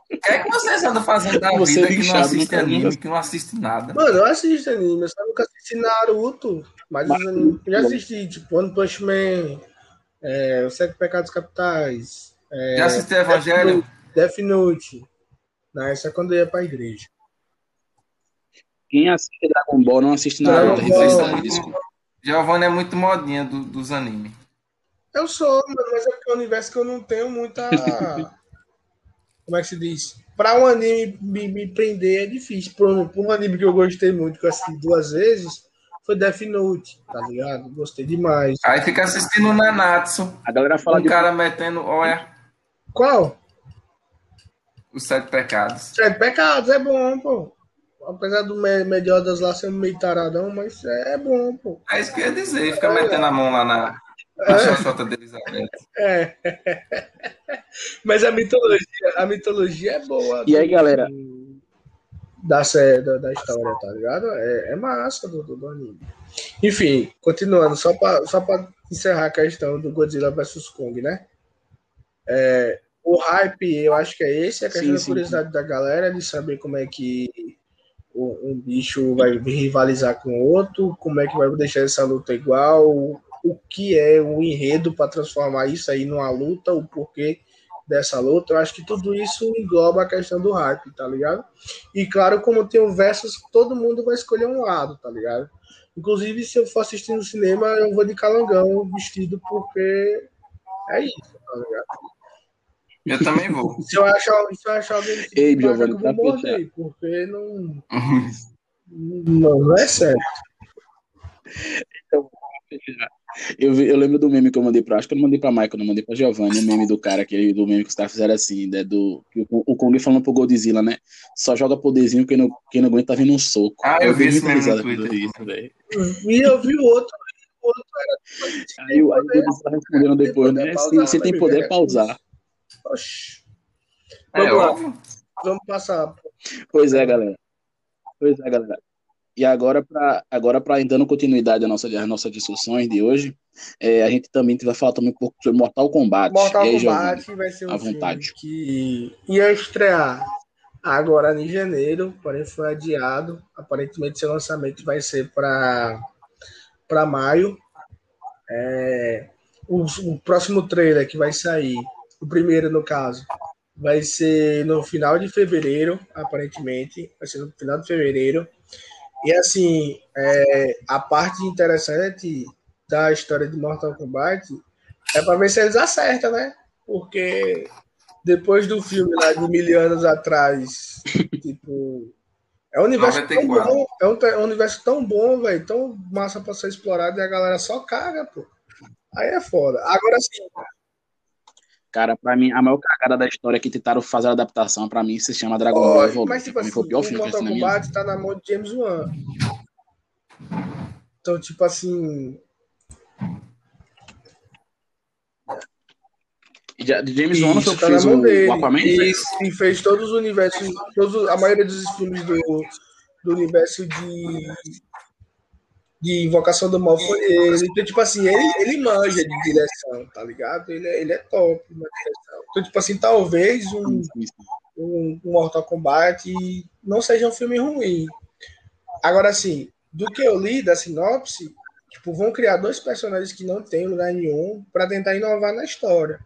O que é que vocês andam fazendo da Você vida que não bichado, assiste anime, que não assiste nada? Mano, eu assisto anime, eu só nunca assisti Naruto, mas, Mas- os animes- eu já assisti, tipo, One Punch Man, é, Os Sete Pecados Capitais, é, Já assistiu Evangelho? Death Note. Não, isso é quando eu ia pra igreja. Quem assiste Dragon Ball não assiste desculpa. Giovanni é muito modinha do- dos animes. Eu sou, mano, mas é porque é um universo que eu não tenho muita. (laughs) Como é que se diz? Pra um anime me, me prender é difícil. Por um, um anime que eu gostei muito, que eu assisti duas vezes, foi Death Note, tá ligado? Gostei demais. Aí fica assistindo o Nanatsu, A galera fala um de cara metendo, olha, Qual? os sete pecados. Sete Pecados é bom, pô. Apesar do me- Mediodas lá ser meio taradão, mas é bom, pô. É isso que eu ia dizer, fica metendo a mão lá na, na xoxota de Elizabeth. É. (laughs) Mas a mitologia, a mitologia é boa. E aí, galera? Da, da, da história, tá ligado? É, é massa do, do, do anime. Enfim, continuando, só pra, só pra encerrar a questão do Godzilla vs Kong, né? É, o hype, eu acho que é esse, a questão Sim, da sim, curiosidade da galera de saber como é que um bicho vai rivalizar com outro, como é que vai deixar essa luta igual, o que é o enredo para transformar isso aí numa luta, o porquê dessa luta, eu acho que tudo isso engloba a questão do hype, tá ligado? E claro, como tem o versus, todo mundo vai escolher um lado, tá ligado? Inclusive, se eu for assistir no cinema, eu vou de calangão vestido, porque é isso, tá ligado? Eu também vou. (laughs) se eu achar, se eu achar alguém Ei, Giovanni, eu tá vou morder, porque não, não, (laughs) não é certo. Eu, vi- eu lembro do meme que eu mandei pra. Acho que eu não mandei pra Michael, não mandei pra Giovanni. O meme do cara, aquele do meme que os caras fizeram assim, né? Do, que o, o Kong falando pro Godzilla, né? Só joga poderzinho, quem não, quem não aguenta tá vindo um soco. Ah, eu vi dei esse meme no eu Twitter. vi isso, velho. E eu vi o outro, o outro era Aí, o- aí o Godzilla respondendo depois, né? Se você tem poder, pausar. Oxi. É Vamos lá. óbvio. Vamos passar. Pois é, galera. Pois é, galera. E agora, para agora pra, dando continuidade às nossas, às nossas discussões de hoje, é, a gente também vai falar também um pouco sobre Mortal Kombat. Mortal aí, Giovanni? Kombat vai ser um vontade. que ia estrear agora em janeiro, porém foi adiado. Aparentemente seu lançamento vai ser para para maio. É, o, o próximo trailer que vai sair, o primeiro no caso, vai ser no final de fevereiro, aparentemente, vai ser no final de fevereiro. E assim, é, a parte interessante da história de Mortal Kombat é para ver se eles acertam, né? Porque depois do filme lá de mil anos atrás, (laughs) tipo, é um universo tão 94. bom, é um, é um universo tão bom, velho, tão massa para ser explorado e a galera só caga, pô. Aí é foda. Agora sim, Cara, pra mim, a maior cagada da história que tentaram fazer a adaptação, pra mim, se chama Dragon Ball Evolution. mas tipo assim, foi o pior o filme que eu Mortal assisti na minha tá na mão de James Wan. Então, tipo assim, de James Wan foi tá fez o, dele. o Aquaman? E, e fez todos os universos, todos, a maioria dos filmes do, do universo de, de Invocação do Mal foi ele. Então, tipo assim, ele, ele manja de direção, tá ligado? Ele, é- ele é top na direção. Então, tipo assim, talvez um, um, um Mortal Kombat não seja um filme ruim. Agora, assim, do que eu li da sinopse, tipo, vão criar dois personagens que não tem lugar nenhum para tentar inovar na história.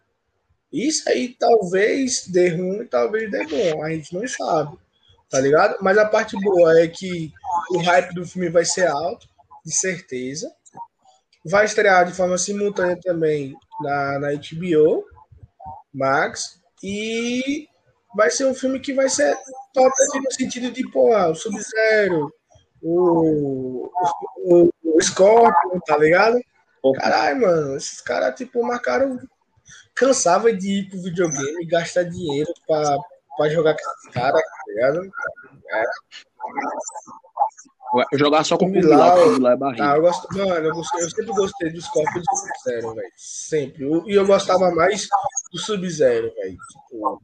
Isso aí talvez dê ruim, talvez dê bom, a gente não sabe, tá ligado? Mas a parte boa é que o hype do filme vai ser alto, de certeza. Vai estrear de forma simultânea também na, na HBO Max. E vai ser um filme que vai ser top assim, no sentido de, pô, o Sub-Zero, o, o, o Scorpion, tá ligado? Caralho, mano, esses caras, tipo, marcaram. Cansava de ir pro videogame, gastar dinheiro pra, pra jogar com esses caras, tá ligado? Jogar só com. Kung Lao é Ah, barriga. eu, gosto, mano, eu, gostei- eu sempre gostei do Scorpion do Sub-Zero, velho. Sempre. Eu- E eu gostava mais do Sub-Zero, velho. Tipo,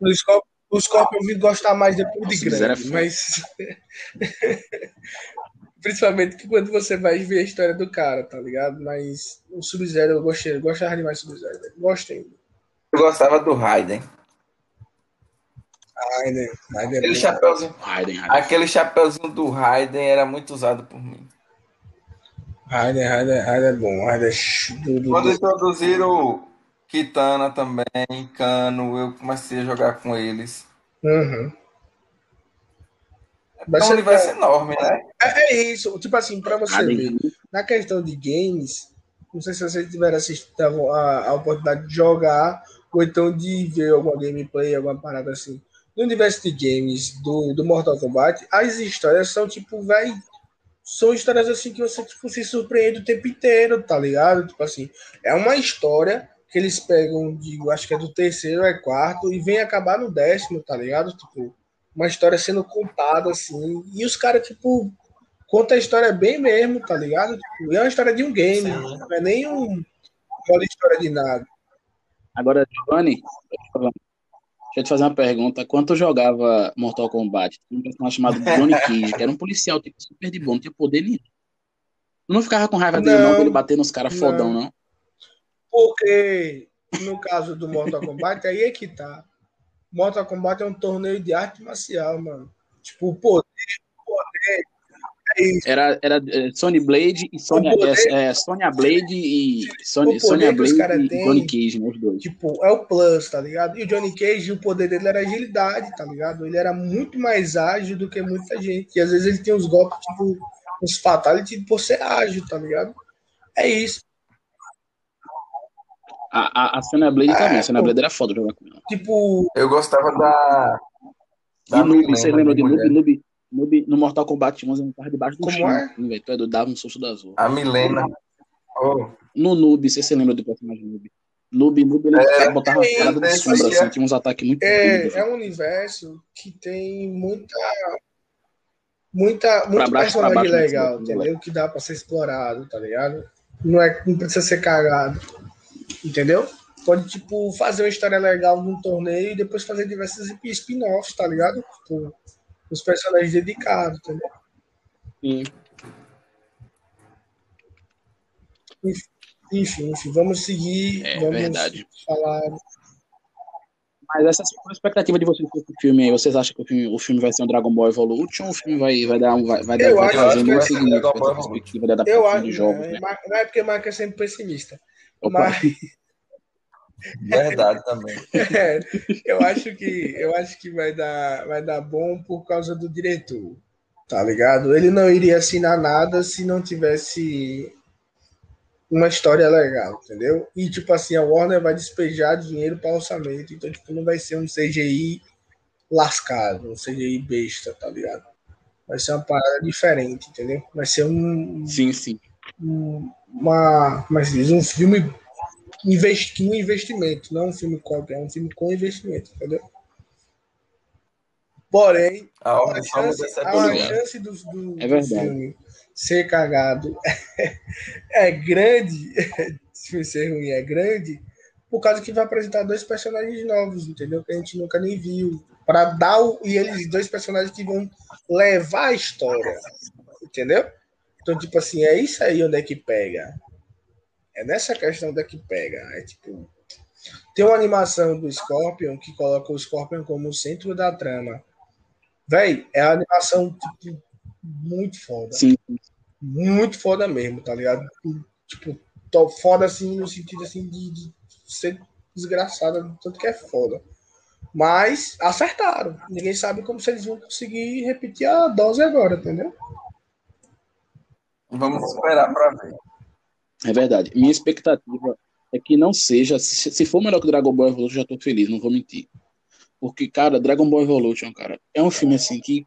o Scorpion, o Scorpion eu vim gostar mais depois de é grande, foda. mas. (laughs) Principalmente que quando você vai ver a história do cara, tá ligado? Mas o Sub-Zero eu gostei, eu gostava demais do Sub-Zero, velho. Gostei. Eu gostava do Raiden. Né? Ai, né? Aquele chapeuzinho, Raiden, Raiden. aquele chapeuzinho do Raiden era muito usado por mim. Ai? Ai, né? Ai, né? bom. Ai, né? Do, do, Quando do... introduziram Kitana também, Cano, eu comecei a jogar com eles. Uhum. É Vai um ser- universo enorme, né? É, é isso, tipo assim, pra você Raiden. ver, na questão de games, não sei se vocês tiveram assistido a, a oportunidade de jogar ou então de ver alguma gameplay, alguma parada assim. No universo de games do, do Mortal Kombat, as histórias são tipo, velho, são histórias assim que você tipo, se surpreende o tempo inteiro, tá ligado? Tipo assim, é uma história que eles pegam de, eu acho que é do terceiro, é quarto, e vem acabar no décimo, tá ligado? Tipo, uma história sendo contada assim, e os caras, tipo, conta a história bem mesmo, tá ligado? Tipo, é uma história de um game, Sim. não é nem um, uma história de nada. Agora, Giovanni, deixa eu te fazer uma pergunta. Quando tu jogava Mortal Kombat, tinha um personagem chamado Johnny (laughs) Cage, que era um policial, tipo, super de bom, não tinha poder nenhum. Tu não ficava com raiva dele, não, Não. dele bater nos caras fodão, não? Porque, no caso do Mortal Kombat, aí é que tá. Mortal Kombat é um torneio de arte marcial, mano. Tipo, o poder Era, era é, Sony Blade e Sonya, poder- é, é, Sonya Blade e Sony, Sonya Blade e tem- Johnny Cage, né, os dois. Tipo, é o plus, tá ligado? E o Johnny Cage, o poder dele era agilidade, tá ligado? Ele era muito mais ágil do que muita gente. E às vezes ele tem uns golpes, tipo, uns fatality por ser ágil, tá ligado? É isso. A, a, a Sonya Blade Ah, também, a Sonya pô. Blade era foda jogar com ela. Tipo, Eu gostava da. E Noob, você lembra de. Noob? Noob, Noob no Mortal Kombat 11 ele tava debaixo do Como chão. é? Velho, tu é doido, dava um susto da azul. A Milena. Oh, No Noob, você se lembra do personagem Noob? Noob, Noob, ele É, botava uma é, parada de é, sombra, é. assim, tinha uns ataques muito é, doidos, é um universo que tem muita. Muita, muito baixo, personagem baixo, muito legal, legal. entendeu? Que dá pra ser explorado, tá ligado? Não, é, não precisa ser cagado. Entendeu? Pode, tipo, fazer uma história legal num torneio e depois fazer diversos spin-offs, tá ligado? Tipo, os personagens dedicados, entendeu? Sim. Enfim, enfim, vamos seguir. É, vamos verdade. falar. Mas essa qual a expectativa de vocês com esse filme aí? Vocês acham que o filme, o filme vai ser um Dragon Ball Evolution ou o filme vai, vai dar um. Vai, vai, dar, Eu vai acho que um vai Dragon com Ball essa perspectiva de Eu acho. de jogos, Não, né? é, não é porque Marco é sempre pessimista. Opa. Mas verdade também. (laughs) é, eu acho que eu acho que vai dar, vai dar bom por causa do diretor. Tá ligado? Ele não iria assinar nada se não tivesse uma história legal, entendeu? E tipo assim, a Warner vai despejar dinheiro para orçamento, então tipo não vai ser um CGI lascado, um CGI besta, tá ligado? Vai ser uma parada diferente, entendeu? Vai ser um, Sim, sim. um- uma, como é que se diz? Um filme investi um investimento, não um filme qualquer, é um filme com investimento, entendeu? Porém, A a chance, há uma decepcionou. chance do, do, É do filme ser cagado (laughs) é grande, (laughs) se ser ruim é grande, por causa que vai apresentar dois personagens novos, entendeu? Que a gente nunca nem viu. Para dar o, e eles dois personagens que vão levar a história, entendeu? Então, tipo assim, é isso aí onde é que pega. É nessa questão é que pega. É tipo. Tem uma animação do Scorpion que coloca o Scorpion como o centro da trama. Véi, é a animação tipo, muito foda. Sim, Muito foda mesmo, tá ligado? Tipo, tô foda assim no sentido assim de, de ser desgraçada, tanto que é foda. Mas acertaram. Ninguém sabe como se eles vão conseguir repetir a dose agora, entendeu? Vamos esperar pra ver. É verdade. Minha expectativa é que não seja. Se, for melhor que Dragon Ball Evolution, já tô feliz, não vou mentir. Porque, cara, Dragon Ball Evolution, cara, é um filme assim que.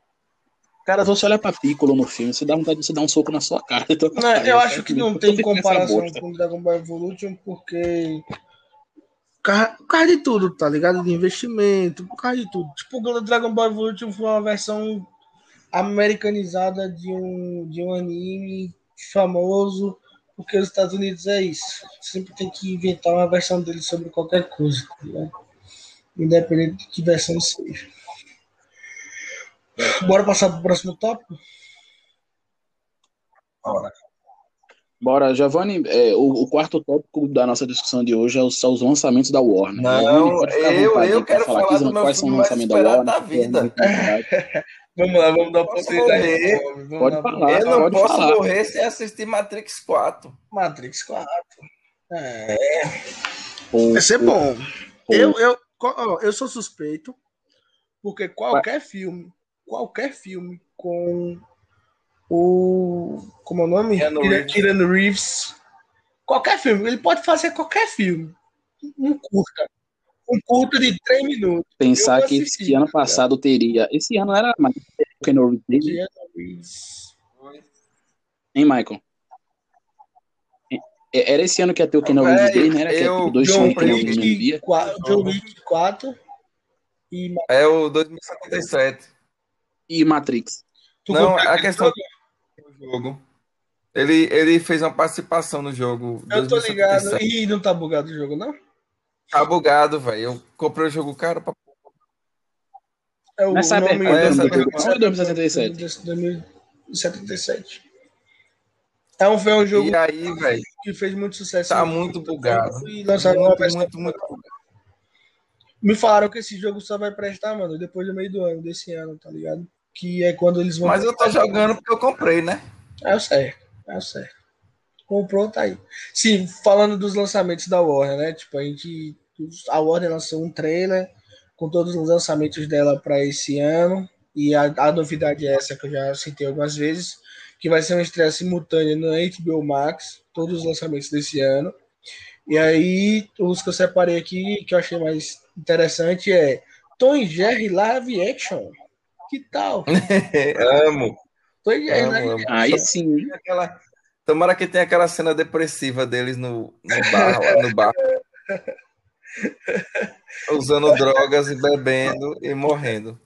Cara, você olha pra Piccolo no filme, você dá vontade de você dar um soco na sua cara. (laughs) Então, Não, eu acho que não tem comparação com Dragon Ball Evolution, porque. Por causa, por causa de tudo, tá ligado? De investimento, por causa de tudo. Tipo, o Dragon Ball Evolution foi uma versão americanizada de um, de um anime famoso, porque os Estados Unidos é isso. Sempre tem que inventar uma versão dele sobre qualquer coisa, ligado? Independente de que versão seja. Bora passar pro próximo tópico? Ora, Bora, Giovanni, é, o, o quarto tópico da nossa discussão de hoje é os, são os lançamentos da Warner. Não, eu- vontade eu quero falar aqui, do meu quais são os lançamentos da esperado Warner. da vida. (laughs) Vamos lá, vamos dar oportunidade. morrer. Vamos Pode falar. eu não pode posso falar. morrer sem assistir Matrix 4. Matrix 4. É, Pô, vai ser bom. pô. Eu, eu, eu sou suspeito, porque qualquer filme, qualquer filme com o. Como é o nome? Keanu Keanu Reeves. Keanu Reeves. Qualquer filme, ele pode fazer qualquer filme. Um curta. Um curta de 3 minutos. Pensar que, assisti, que ano passado teria. Esse ano era mais. Keanu Reeves, Keanu Reeves. Hein, Michael? É- Era esse ano que ia ter o Keanu Reeves Véi, Day, né? Era que eu- ter dois John filmes que não no mesmo Wick dia. 4, John Wick 4 e É o 2077. E Matrix. Tu Não, a questão jogo. Ele, ele fez uma participação no jogo. Eu tô ligado. 2077. Ih, não tá bugado o jogo, não? Tá bugado, velho. Eu comprei o jogo caro pra. É o Não é nome é Cyberpunk. Não é 2077. 2077. É um, foi um jogo E aí, velho, que fez muito sucesso. tá muito bugado. E lançaram uma Muito, versão. muito, muito bugado. Me falaram que esse jogo só vai prestar, mano, depois do meio do ano, desse ano, tá ligado? que é quando eles vão. Mas eu tô jogando porque eu comprei, né? É o certo, é o certo. Comprou, tá aí. Sim, falando dos lançamentos da Warner, né? Tipo, a gente. A Warner lançou um trailer com todos os lançamentos dela para esse ano. E a, a novidade é essa que eu já citei algumas vezes, que vai ser uma estreia simultânea no HBO Max, todos os lançamentos desse ano. E aí, os que eu separei aqui, que eu achei mais interessante é Tom e Jerry Live Action. Que tal? (laughs) amo. Live amo. Action. Aí sim. Aquela... Tomara que tenha aquela cena depressiva deles no, no bar, no bar. (laughs) Usando drogas e bebendo e morrendo.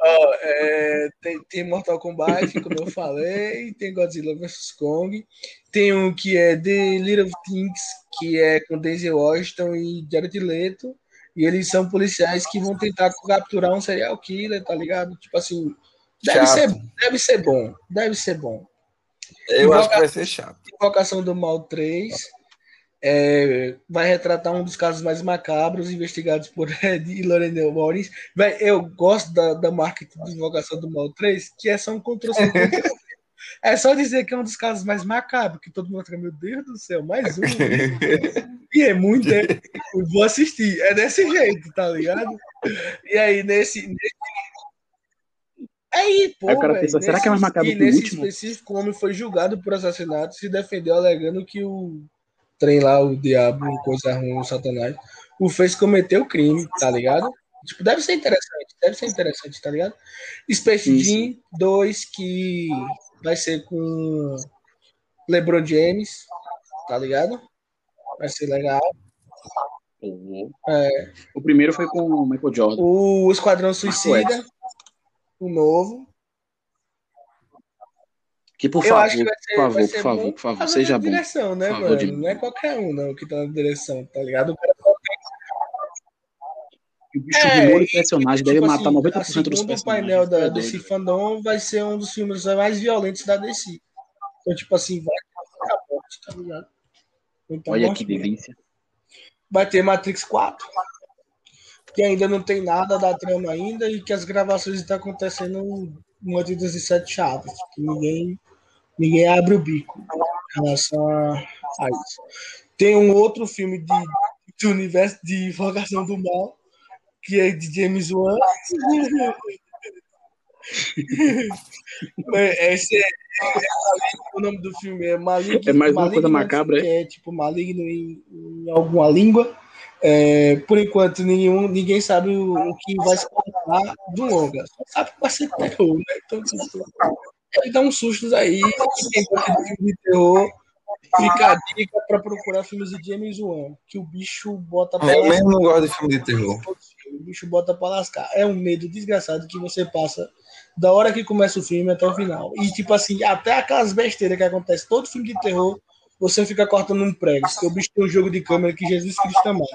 Ó, é, tem, tem Mortal Kombat, como eu falei, tem Godzilla vs Kong, tem um que é The Little Things, que é com Denzel Washington e Jared Leto, e eles são policiais que vão tentar capturar um serial killer, tá ligado? Tipo assim, deve Chato. ser, deve ser bom, deve ser bom. Eu acho que vai ser chato. Invocação do Mal 3 é, vai retratar um dos casos mais macabros investigados por (laughs) Ed e Lorena Morris. Véi, eu gosto da, da marketing de Invocação do Mal 3, que é só um Ctrl C, Ctrl V. É só dizer que é um dos casos mais macabros, que todo mundo fica, meu Deus do céu, mais um. (laughs) e é muito. É, eu vou assistir. É desse jeito, tá ligado? E aí, nesse. nesse... Aí, pô, Aí o cara pensa, será que é mais macabro e que o nesse último? específico, o homem foi julgado por assassinato e se defendeu alegando que o trem lá, o diabo, coisa ruim, o satanás, o fez cometer o crime, tá ligado? Tipo, deve ser interessante, deve ser interessante, tá ligado? Space Sim, Jam 2, que vai ser com LeBron James, tá ligado? Vai ser legal. É, O primeiro foi com o Michael Jordan. o Esquadrão Suicida, o novo. Que por favor, que ser, por favor, por favor, bom por favor, seja bom. direção, né, favor? Jimmy. Não é qualquer um, não, que tá na direção, tá ligado? O cara só O bicho É, de molho e, personagem tipo deve assim, matar 90% a dos personagens. painel da É. DC Fandom vai ser um dos filmes mais violentos da DC. Então, tipo assim, vai ficar forte, tá ligado? Então, Olha mostra. que delícia. vai ter Matrix 4, que ainda não tem nada da trama ainda e que as gravações estão acontecendo numa de 17 chaves, que ninguém, ninguém abre o bico em relação a, isso. Tem um outro filme de, de universo de Invocação do Mal, que é de James Wan. (laughs) É, Esse é, é- o nome do filme é Maligno. É mais uma coisa Maligno, macabra, é? é tipo maligno em, em alguma língua. É, por enquanto, nenhum, ninguém sabe o, o que vai se contar do longa. Só sabe que vai ser (laughs) terror, né? Então, ele dá uns sustos aí. Quem gosta de filme de terror, fica a dica para procurar filmes de James Wan, que o bicho bota pra Eu lascar. mesmo não gosto de filme de terror. O bicho bota pra lascar. É um medo desgraçado que você passa da hora que começa o filme até o final. E, tipo assim, até aquelas besteiras que acontecem todo filme de terror, você fica cortando um prego. Porque o bicho tem um jogo de câmera que Jesus Cristo amado.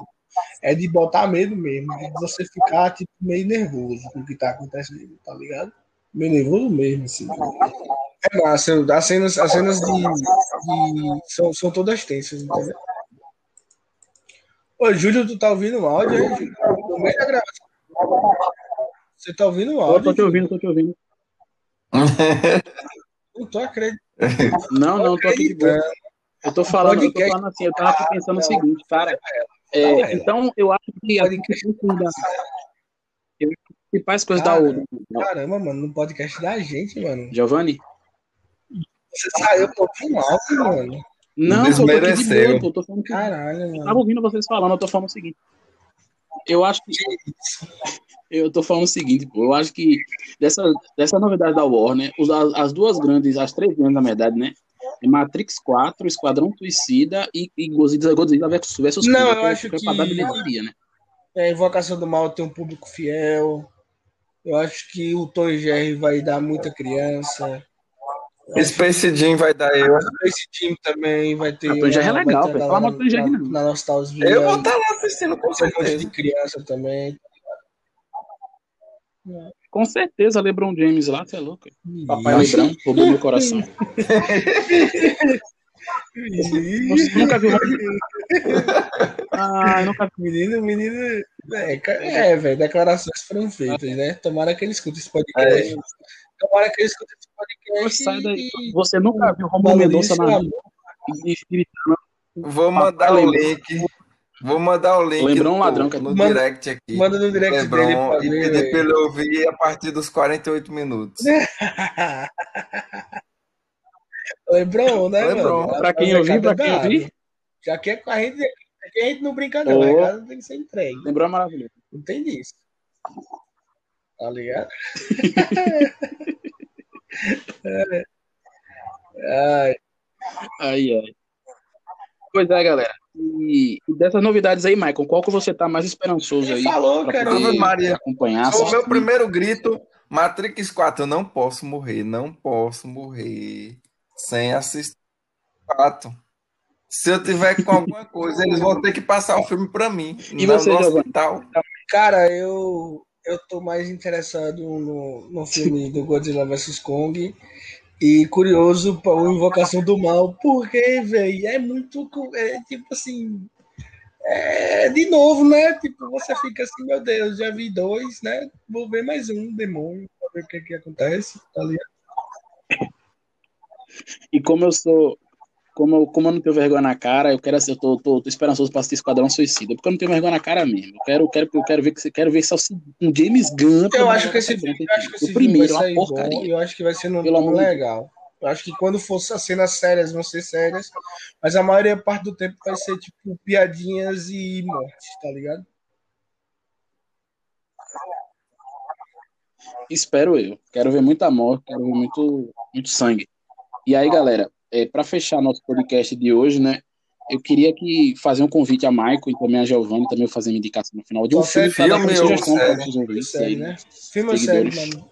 É de botar medo mesmo, de você ficar tipo, meio nervoso com o que tá acontecendo, tá ligado? Meio nervoso mesmo, assim. É massa, as cenas, as cenas de, de- são, são todas tensas, entendeu? Ô, Júlio, tu tá ouvindo o áudio aí, Júlio? No meio da gravação. Você tá ouvindo o Eu áudio? tô te ouvindo, tô te ouvindo. (laughs) Não tô acreditando. Não, não, tô aqui de boa. Eu tô falando, eu tô falando assim, eu tava aqui pensando o seguinte, cara. É, então, eu acho que a eu principais coisas da outra. Caramba, mano, no podcast da gente, mano. Giovanni? Você saiu um pouquinho alto, mano. Não, eu tô aqui de boa, pô, eu tô falando que Caralho, Eu mano. tava ouvindo vocês falando, eu tô falando o seguinte. Eu acho que. Eu tô falando o seguinte, pô. Eu acho que dessa, dessa novidade da Warner, as, as duas grandes, as três grandes, na verdade, né? É Matrix 4, Esquadrão Suicida e, e Godzilla, Godzilla vs Não, Kong, eu é- acho é que- dar bilheteria, né? É, Invocação do Mal tem um público fiel. Eu acho que o Tom e Jerry vai dar muita criança. Space Jam vai dar eu. Esse time também vai ter. Ah, Tom e Jerry é vai legal, a velho. galera Fala mal do Tom e Jerry, não. na nostalgia. Eu vou estar lá assistindo com um monte de certeza. criança também. Com certeza, LeBron James lá, você é louco. Papai. Lebrão, roubou meu coração. (laughs) Você nunca viu. Ah, nunca vi. Menino, menino. É, é velho, declarações foram feitas, né? Tomara que ele escute esse podcast. É. Tomara que ele escute esse podcast. Sai daí. Você nunca viu Romulo Mendonça na Vou mandar o link. Vou mandar o link Lembrou um ladrão no, no manda, direct aqui. Manda no direct Lebron, dele pra e pedir pra ele ouvir a partir dos 48 minutos. (laughs) Lebron, né? Lebron. Mano? Pra quem ouvir, pra quem ouvir. Já que a gente, aqui a gente não brinca, não. Oh. A casa tem que ser entregue. Lembrou maravilhoso. Não tem disso. Tá ligado? (laughs) (laughs) é. Ai. Ai, ai. Pois é, galera. E, e, dessas novidades aí, Michael, qual que você tá mais esperançoso aí? Falou, cara. Maria. Acompanhar. O meu primeiro grito, Matrix 4, eu não posso morrer, não posso morrer sem assistir 4. Se eu tiver com alguma (laughs) coisa, eles vão ter que passar o filme para mim. E você, no hospital. Cara, eu eu tô mais interessado no, no filme do Godzilla vs Kong e curioso para o Invocação do Mal, porque, velho, é muito. É, tipo assim. É, de novo, né? Tipo, você fica assim, meu Deus, já vi dois, né? Vou ver mais um demônio para ver o que, que acontece, tá ligado? E como eu sou como eu, como eu não tenho vergonha na cara, eu quero eu tô, tô, tô esperançoso pra assistir Esquadrão Suicida, porque eu não tenho vergonha na cara mesmo. Eu quero, quero, eu quero ver que quero ver se é um James Gunn. Eu acho que esse filme, eu acho que esse o primeiro, vai uma porcaria. Bom, eu acho que vai ser um filme legal. Eu acho que quando for as cenas sérias vão ser sérias, mas a maioria parte do tempo vai ser tipo piadinhas e mortes, tá ligado? Espero eu. Quero ver muita morte, quero ver muito, muito sangue. E aí, galera, é, para fechar nosso podcast de hoje, né? Eu queria que fazer um convite a Michael e também a Giovanni, também fazer uma indicação no final de um filme sugestão para os ouvintes série, né? Filme ou série, mano?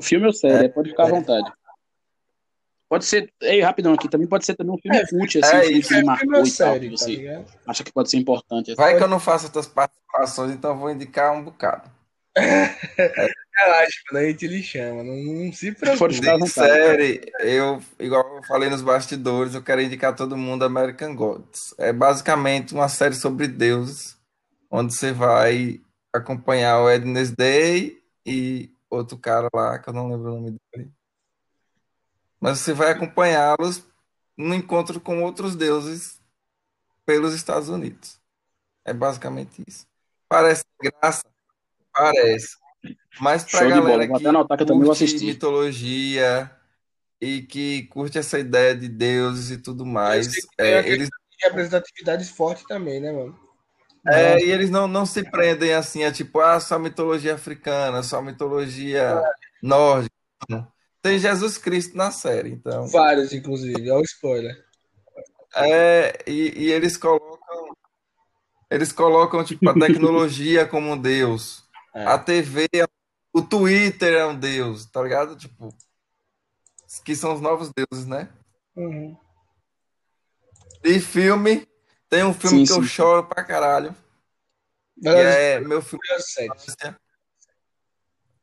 Filme ou série, é, pode ficar à vontade. Pode ser, ei, rapidão aqui, também pode ser também um filme é, cult, assim, é, um filme que é, marcou e tal, que você tá acha que pode ser importante. Assim. Vai que eu não faço outras participações, então vou indicar um bocado. (laughs) Relaxa, quando a gente lhe chama, não, não se preocupe. De série, eu, igual eu falei nos bastidores, eu quero indicar todo mundo American Gods. É basicamente uma série sobre deuses, onde você vai acompanhar o Ednes Day e outro cara lá, que eu não lembro o nome dele. Mas você vai acompanhá-los no encontro com outros deuses pelos Estados Unidos. É basicamente isso. Parece graça, Parece. Mas pra Show galera que anotar que eu também curte mitologia e que curte essa ideia de deuses e tudo mais, é, eles representatividade forte também, né, mano? É, e eles não, não se prendem assim, é tipo, ah, só mitologia africana, só mitologia é. nórdica. Tem Jesus Cristo na série, então. Vários, inclusive, olha o spoiler. É, e, e eles colocam. Eles colocam, tipo, a tecnologia como um Deus. É. A TV, o Twitter é um deus, tá ligado? Tipo, que são os novos deuses, né? Uhum. E filme, tem um filme sim, que sim. eu choro pra caralho. Que é meu filme.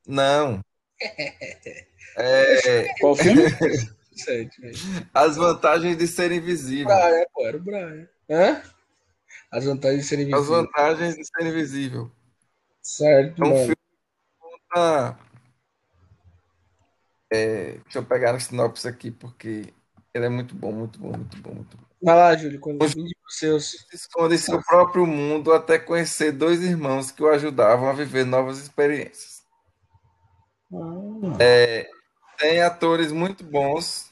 Não. (laughs) É... Qual filme? (laughs) As vantagens de ser invisível. Brian, pô, era o Brian. Hã? As vantagens de ser invisível. As vantagens de ser invisível. Certo, é um mano. filme conta... É, deixa eu pegar a sinopse aqui, porque ele é muito bom, muito bom, muito bom, muito bom. Vai lá, Júlio, quando os seus. Esconde seu próprio mundo até conhecer dois irmãos que o ajudavam a viver novas experiências. Ah. É, tem atores muito bons.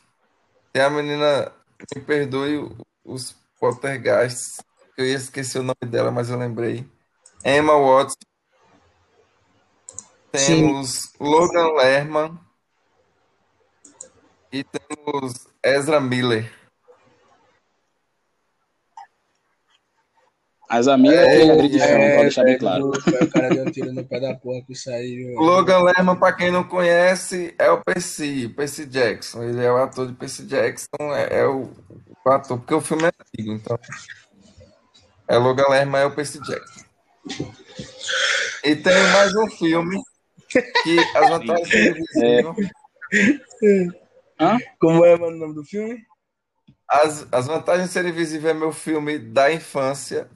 Tem a menina, me perdoe os poltergeists, eu ia esquecer o nome dela, mas eu lembrei. Emma Watson, temos Sim. Logan Lerman e temos Ezra Miller. Ezra Miller é, é agredição, é, pode deixar bem claro. O cara deu um tiro no pé da porra que saiu. Logan Lerman, pra quem não conhece, é o Percy, Percy Jackson. Ele é o ator de Percy Jackson, é, é o, o, ator, porque o filme é antigo, então. É Logan Lerman, é o Percy Jackson. E tem mais um filme que as vantagens de ser invisível. É. Como é o nome do filme? As, as vantagens de ser invisível é meu filme da infância.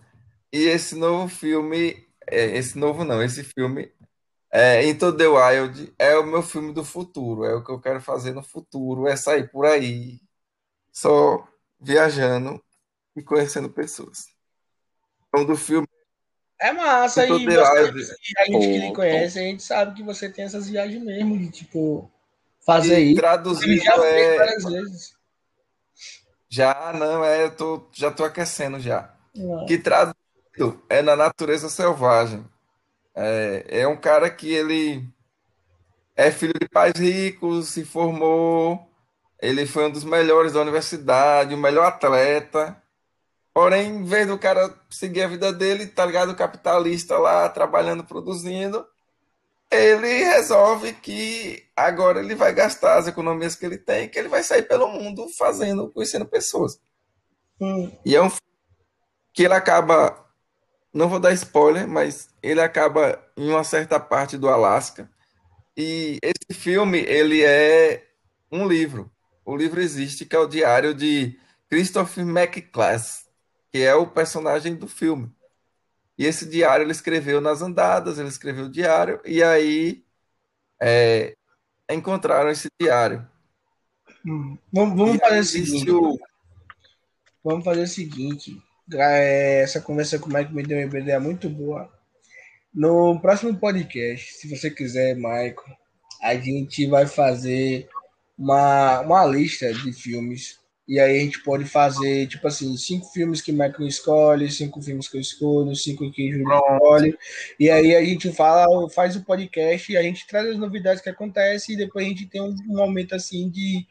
E esse novo filme, é, esse novo não, esse filme é Into the Wild é o meu filme do futuro, é o que eu quero fazer no futuro, é sair por aí, só viajando e conhecendo pessoas. O nome do filme É massa, e você, a gente que lhe conhece, a gente sabe que você tem essas viagens mesmo, de tipo, fazer E isso. Ele traduzido já é várias vezes. já não é, eu tô, já tô aquecendo já. Não. Que traduzido é na natureza selvagem. É, é um cara que ele é filho de pais ricos, se formou, ele foi um dos melhores da universidade, o melhor atleta. Porém, em vez do cara seguir a vida dele, tá ligado? Capitalista lá, trabalhando, produzindo, ele resolve que agora ele vai gastar as economias que ele tem, que ele vai sair pelo mundo fazendo, conhecendo pessoas. Hum, E é um que ele acaba, não vou dar spoiler, mas ele acaba em uma certa parte do Alasca. E esse filme, ele é um livro. O livro existe, que é o Diário de Christopher McClass, que é o personagem do filme. E esse diário ele escreveu nas andadas, ele escreveu o diário, e aí é, encontraram esse diário. hum. Vamos, vamos fazer o seguinte. o. Vamos fazer o seguinte. é, Essa conversa com o Mike me deu uma ideia muito boa. No próximo podcast, se você quiser, Michael, a gente vai fazer uma, uma lista de filmes. E aí a gente pode fazer, tipo assim, cinco filmes que o Michael escolhe, cinco filmes que eu escolho, cinco que o Júlio escolhe. E aí a gente fala, faz o podcast a gente traz as novidades que acontecem e depois a gente tem um momento assim de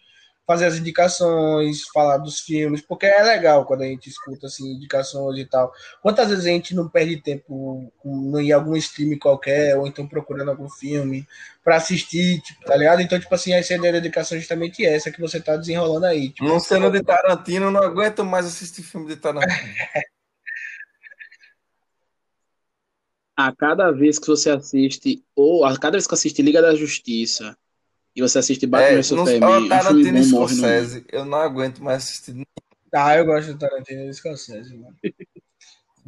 fazer as indicações, falar dos filmes, porque é legal quando a gente escuta assim indicações e tal. Quantas vezes a gente não perde tempo em algum stream qualquer ou então procurando algum filme para assistir, tipo, tá ligado? Então, tipo assim, essa ideia da indicação é justamente essa que você tá desenrolando aí, tipo, Não sendo de Tarantino, eu não aguento mais assistir filme de Tarantino. (laughs) A cada vez que você assiste, ou a cada vez que assiste Liga da Justiça e você assiste Batman É, vs não, Superman, Tarantino e morre. Scorsese, eu não aguento mais assistir. ah, eu gosto do Tarantino e Scorsese, mano. (laughs)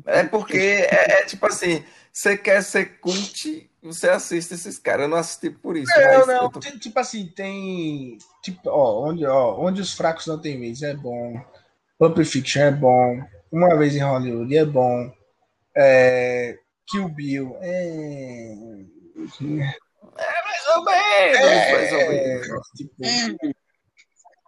É porque é, é tipo assim, você quer ser cult, você assiste esses caras. Eu não assisti por isso, Não, mas não, tô- ti- tipo assim, tem. Tipo, ó, onde, ó, onde os fracos não têm vez é bom. Pulp Fiction é bom. Uma vez em Hollywood é bom. É, Kill Bill é. Ou menos, mais ou menos. é tipo,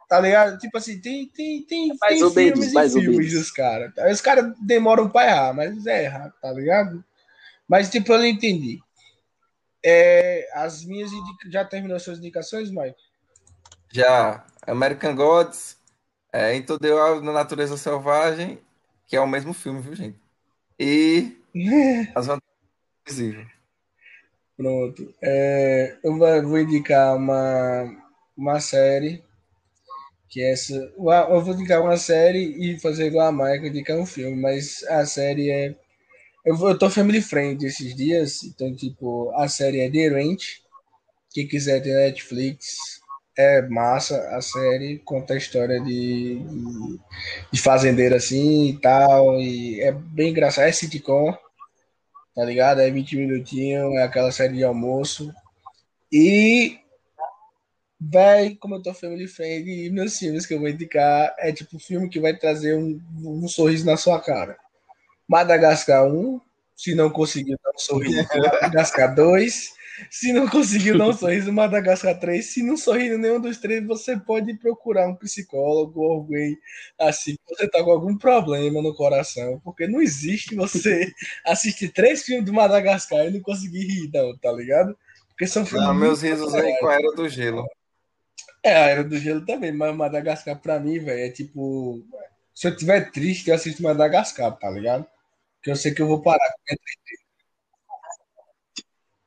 tá ligado? Tipo assim, tem, tem, tem, Mais tem ou menos, filmes mais e filmes menos. dos caras. Os caras demoram pra errar, mas erra, tá ligado? Mas, tipo, eu não entendi. É, as minhas indica... já terminou suas indicações, Mike? Já American Gods, é, Into the Wild na Natureza Selvagem, que é o mesmo filme, viu, gente? E (laughs) As Vantagens do Invisível. Pronto. É, eu vou indicar uma, uma série que essa. Eu vou indicar uma série e fazer igual a Michael, indicar um filme, mas a série é. Eu, eu tô family friend esses dias, então, tipo, a série é The Ranch. Quem quiser ter Netflix, é massa. A série conta a história de, de, de fazendeiro assim e tal, e é bem engraçado. É sitcom, tá ligado? É 20 minutinhos, é aquela série de almoço. E, véi, como eu tô family friend, e meus filmes que eu vou indicar é tipo um filme que vai trazer um, um sorriso na sua cara. Madagascar 1, se não conseguiu dar um sorriso, (laughs) Madagascar 2. Se não conseguiu dar um sorriso, Madagascar 3. Se não sorriu nenhum dos três, você pode procurar um psicólogo ou alguém assim, que você tá com algum problema no coração, porque não existe você (laughs) assistir três filmes do Madagascar e não conseguir rir, não, tá ligado? Porque são filmes. Não, meus risos vêm com a Era do Gelo. É, a Era do Gelo também, mas Madagascar pra mim, velho, é tipo. Se eu tiver triste, eu assisto Madagascar, tá ligado? Porque eu sei que eu vou parar.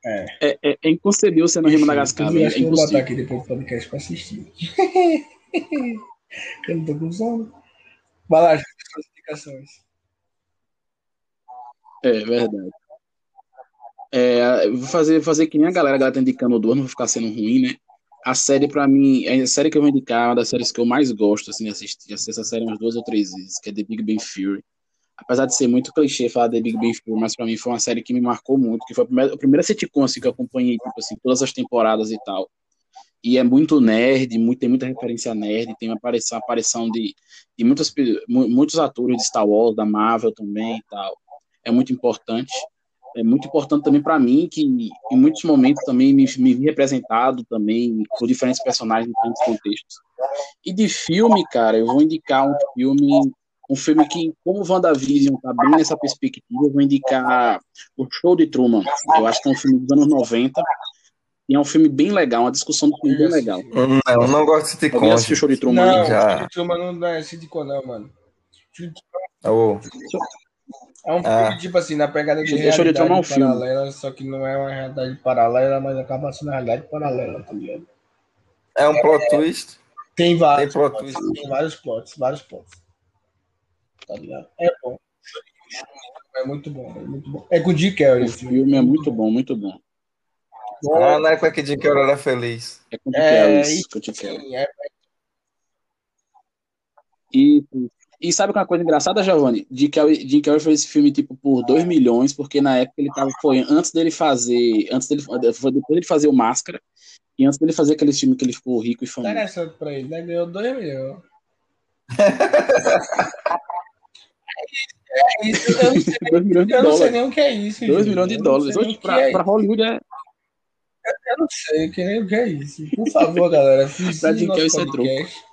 É, é, é inconcebível você não rir Madagascar, Eu velho. acho É que eu vou botar aqui depois do podcast pra assistir. (laughs) eu não tô com sono. Vai lá, Júlio, suas indicações. É verdade. É, eu vou fazer, vou fazer que nem a galera, a galera tá indicando duas, não vai ficar sendo ruim, né? A série, pra mim, a série que eu vou indicar é uma das séries que eu mais gosto, assim, de assistir. Assisti essa série umas duas ou três vezes, que é The Big Bang Theory. Apesar de ser muito clichê falar de Big Bang Theory, mas pra mim foi uma série que me marcou muito, que foi a primeira, a primeira sitcom assim, que eu acompanhei, tipo assim, todas as temporadas e tal. E é muito nerd, muito, tem muita referência nerd, tem uma aparição, aparição de, de muitos, muitos atores de Star Wars, da Marvel também e tal. É muito importante. É muito importante também para mim, que em muitos momentos também me, me vi representado também por diferentes personagens em diferentes contextos. E de filme, cara, eu vou indicar um filme um filme que, como WandaVision está bem nessa perspectiva, eu vou indicar o Show de Truman. Eu acho que é um filme dos anos 90. E é um filme bem legal, uma discussão do filme bem legal. Não, não gosto de sitcom. Eu o Show de Truman. Não, já. Show de Truman não é sitcom não, mano. Oh. É um filme, ah. tipo assim, na pegada de realidade de Truman é um paralela, filme. só que não é uma realidade paralela, mas acaba sendo uma realidade paralela, tá ligado? É um plot twist? Tem vários. Tem, plot twist. tem vários plots, vários plots tá ligado? É bom. É muito bom, é muito bom. É com o Jim Carrey. O filme é muito bom, muito bom. Ah, na época que Jim Carrey era feliz. É com o Jim é, Carrey. Com o Jim Carrey. É... E, e sabe uma coisa engraçada, Giovanni? Jim Carrey, Jim Carrey fez esse filme tipo por 2 milhões, porque na época ele tava, foi antes dele fazer, antes dele, foi depois dele fazer o Máscara, e antes dele fazer aquele filme que ele ficou rico e famoso. Interessante pra ele, né? Ganhou 2 milhões. (laughs) É isso, eu não sei, 2 milhões de eu dólares. não sei nem o que é isso. 2 milhões de dólares. Hoje, pra, é pra Hollywood é. Eu não sei que nem o que é isso. Por favor, galera, fiz pra nosso é podcast é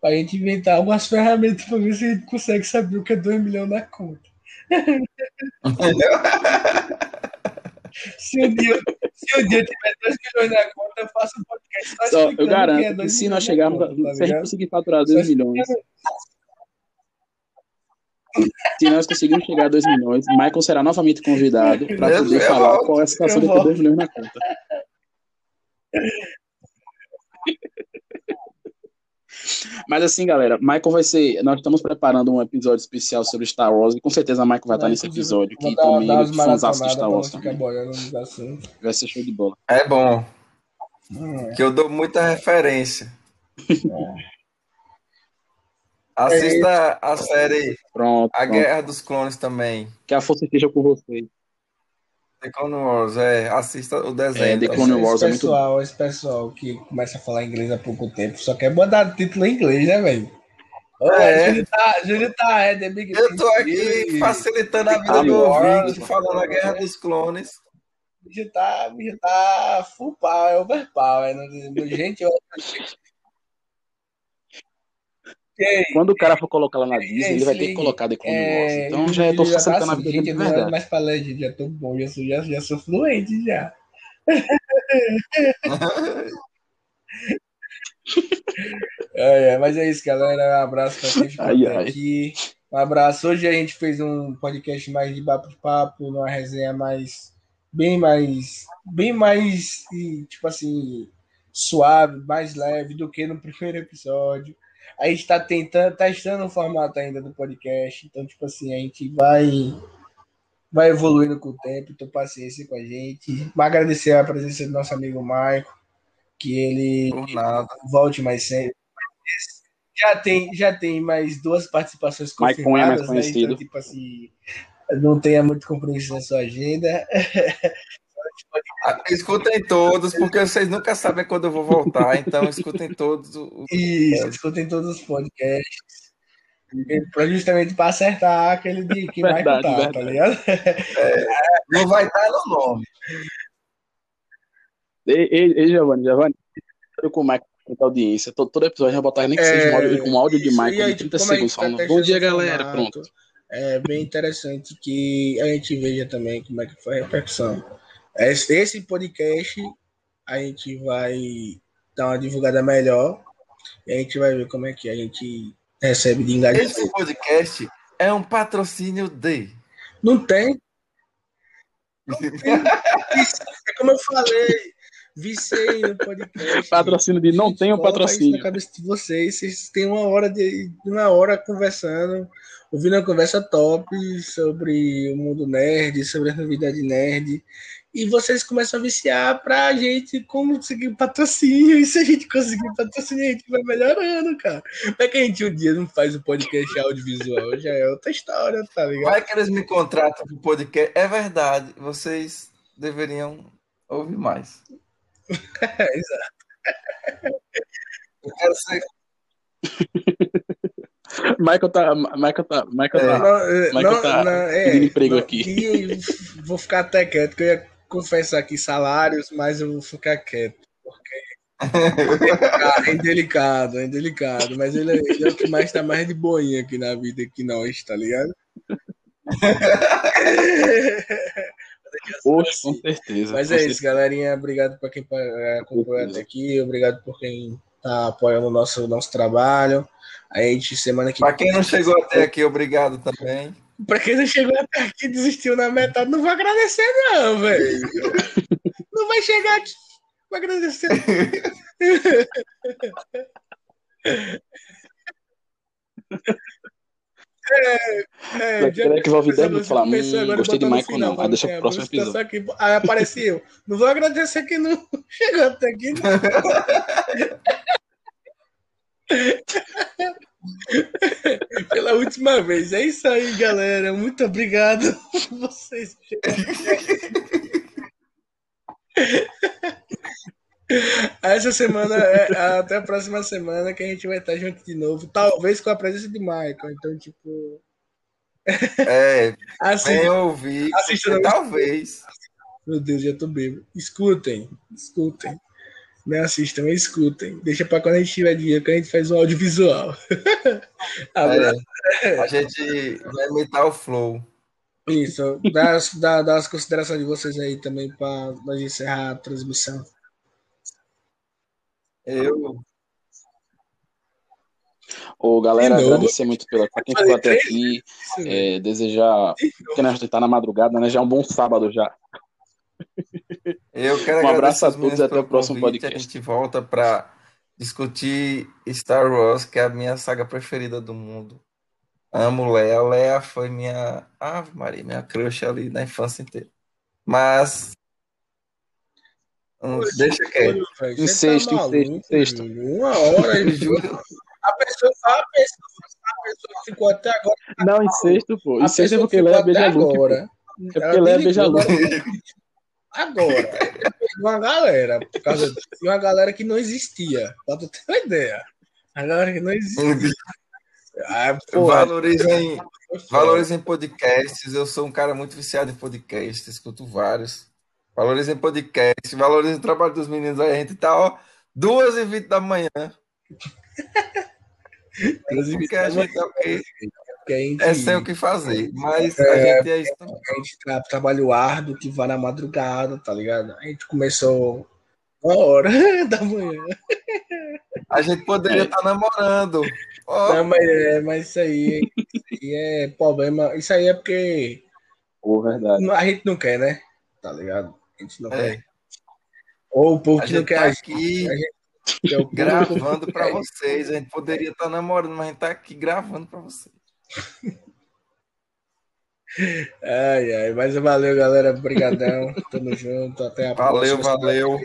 pra gente inventar algumas ferramentas pra ver se a gente consegue saber o que é 2 milhões na conta. se, um dia, se um dia tiver 2 milhões na conta, eu faço um podcast só, só Eu garanto que, é se nós chegarmos, conta, tá se a gente conseguir faturar 2 milhões, se nós conseguirmos chegar a 2 milhões, Michael será novamente convidado para poder falar volto, qual é a situação de ter 2 milhões na conta. Mas assim, galera, Michael vai ser. Nós estamos preparando um episódio especial sobre Star Wars e com certeza Michael vai estar nesse episódio. Que também é fãzaço de Star Wars também. Vai ser show de bola. É bom. Hum. Que eu dou muita referência. É. Assista é a série pronto, A Guerra pronto. dos Clones também. Que a força esteja com vocês. The Clone Wars, é. Assista o desenho. É, The Clone Wars esse pessoal, é muito... Esse pessoal que começa a falar inglês há pouco tempo só quer mandar título em inglês, né, velho? É. Júlio tá, Júlio tá, é The Big Eu tô aqui facilitando a vida do meu ouvinte, falando a Guerra dos Clones. Já tá, tá full power, overpower. Gente, eu quando o cara for colocar lá na Disney, ele vai ter que colocar The Clone é, Wars. Então já tô facilitando tá, a vida gente, de verdade. Não mais pra legend, já tô bom, já sou, já, já sou fluente já. (laughs) é, é, mas é isso, galera. Um abraço pra quem ficou ai, ai. aqui. Um abraço. Hoje a gente fez um podcast mais de papo-papo, uma resenha mais. bem mais. bem mais. tipo assim. suave, mais leve do que no primeiro episódio. A gente está tentando, testando o formato ainda do podcast. Então, tipo assim, a gente vai vai evoluindo com o tempo. Então, paciência com a gente. Mas agradecer a presença do nosso amigo Maico, que ele volte mais sempre. Já tem, já tem mais duas participações confirmadas, é né? Então, tipo assim, não tenha muito compromisso na sua agenda. (laughs) (laughs) Escutem todos, porque vocês nunca sabem quando eu vou voltar, então escutem todos. Os... Isso, escutem todos os podcasts. Justamente para acertar aquele de que verdade, vai estar, tá ligado? É, não vai estar no nome. Ei, ei, ei Giovanni, Giovanni, com o Mike a audiência. Todo, todo episódio vai botar nem que seja um áudio, um áudio de Michael de 30 segundos falando. Tá Bom dia, galera. Pronto. É bem interessante que a gente veja também como é que foi a repercussão esse podcast a gente vai dar uma divulgada melhor e a gente vai ver como é que a gente recebe de engajamento. Esse podcast é um patrocínio de. Não tem. Não tem. (laughs) É como eu falei. Vicei no podcast. Patrocínio de não tem um patrocínio. na cabeça de vocês. Vocês têm uma hora de uma hora conversando, ouvindo uma conversa top sobre o mundo nerd, sobre a novidade nerd. E vocês começam a viciar pra gente conseguir patrocínio. E se a gente conseguir patrocínio, a gente vai melhorando, cara. Como é que a gente um dia não faz o podcast audiovisual? Já é outra história, tá ligado? Vai que eles me contratam pro podcast. É verdade, vocês deveriam ouvir mais. É, (laughs) exato. Eu quero ser. (laughs) Michael tá. Michael tá. Michael É. tá. Não, é, Michael não, tá não, é, emprego não, aqui. vou ficar até quieto, que eu ia confessar aqui salários, mas eu vou ficar quieto. Cara, (laughs) é indelicado, é indelicado, mas ele, é- ele é o que mais tá mais de boinha aqui na vida que nós, tá ligado? (laughs) Poxa, com certeza. Mas com é certeza. isso, galerinha. Obrigado para quem eh, acompanhou até aqui. Obrigado por quem tá apoiando o nosso, nosso trabalho. A gente, semana que Pra quem não chegou até aqui, obrigado também. Pra quem não chegou até aqui e desistiu na metade, não vou agradecer, não, velho. Não vai chegar aqui. Vou agradecer. É, é, que- vai ouvir começou- 10 minutos falar, "Hum, gostei de Michael, final, não." Aí deixa pro "É, próximo vou situação aqui." Aí apareceu. Não vou agradecer que não (laughs) chegou até aqui. não. (laughs) (laughs) Pela última vez. É isso aí, galera. Muito obrigado (laughs) por vocês. (laughs) Essa semana, é, até a próxima semana, que a gente vai estar junto de novo. Talvez com a presença de Michael. Então, tipo. É, Assim. Assista no- Talvez. meu Deus, já tô bêbado. Escutem, escutem. Não assistam, escutem. Deixa pra quando a gente tiver dinheiro, que a gente faz um audiovisual. (laughs) É, a gente vai imitar o flow. Isso, dá, as- dá, dá as considerações de vocês aí também para nós encerrar a transmissão. Eu, Ô, galera, agradecer muito pela pra quem ficou até aqui. É, desejar. Porque nós tá na madrugada, né? Já é um bom sábado já. Eu quero Um abraço a os todos e até o próximo convite. podcast. A gente volta para discutir Star Wars, que é a minha saga preferida do mundo. Amo Leia. Leia foi minha Ave Maria, minha crush ali na infância inteira. Mas hum, deixa quieto. Olha, velho, você Incesto, tá maluco, incesto, incesto. velho. Uma hora, (laughs) Eu juro. a pessoa, a pessoa, a pessoa ficou até agora. Não, incesto, pô. A Incesto é porque até beija Luke. É porque Léa desligou, beija Luke. (laughs) agora. Uma galera, por causa disso, e uma galera que não existia, pra tu ter uma ideia. A galera que não existia. Ah, pô, Valorizem, foda. valorizem podcasts. Eu sou um cara muito viciado em podcasts, escuto vários. Valorizem podcasts, valorizem o trabalho dos meninos aí. A gente tá, ó, 2h20 da manhã. (laughs) Porque a gente é o que a gente, É sem o que fazer. Mas a É, gente é isso também. a gente tra trabalho árduo que vai na madrugada, tá ligado? A gente começou uma hora (laughs) da manhã. A gente poderia estar namorando. Ó, Não, mas, é, mas isso aí, isso aí é problema. Isso aí é porque Pô, verdade. a gente não quer, né? Tá ligado? A gente não É. quer. Ou o povo a que não gente quer tá a gente, aqui é o povo gravando para vocês. A gente poderia estar namorando, mas a gente tá aqui gravando para vocês. Ai, ai, mas valeu, galera. Obrigadão. Tamo junto. Até a Valeu, próxima. valeu.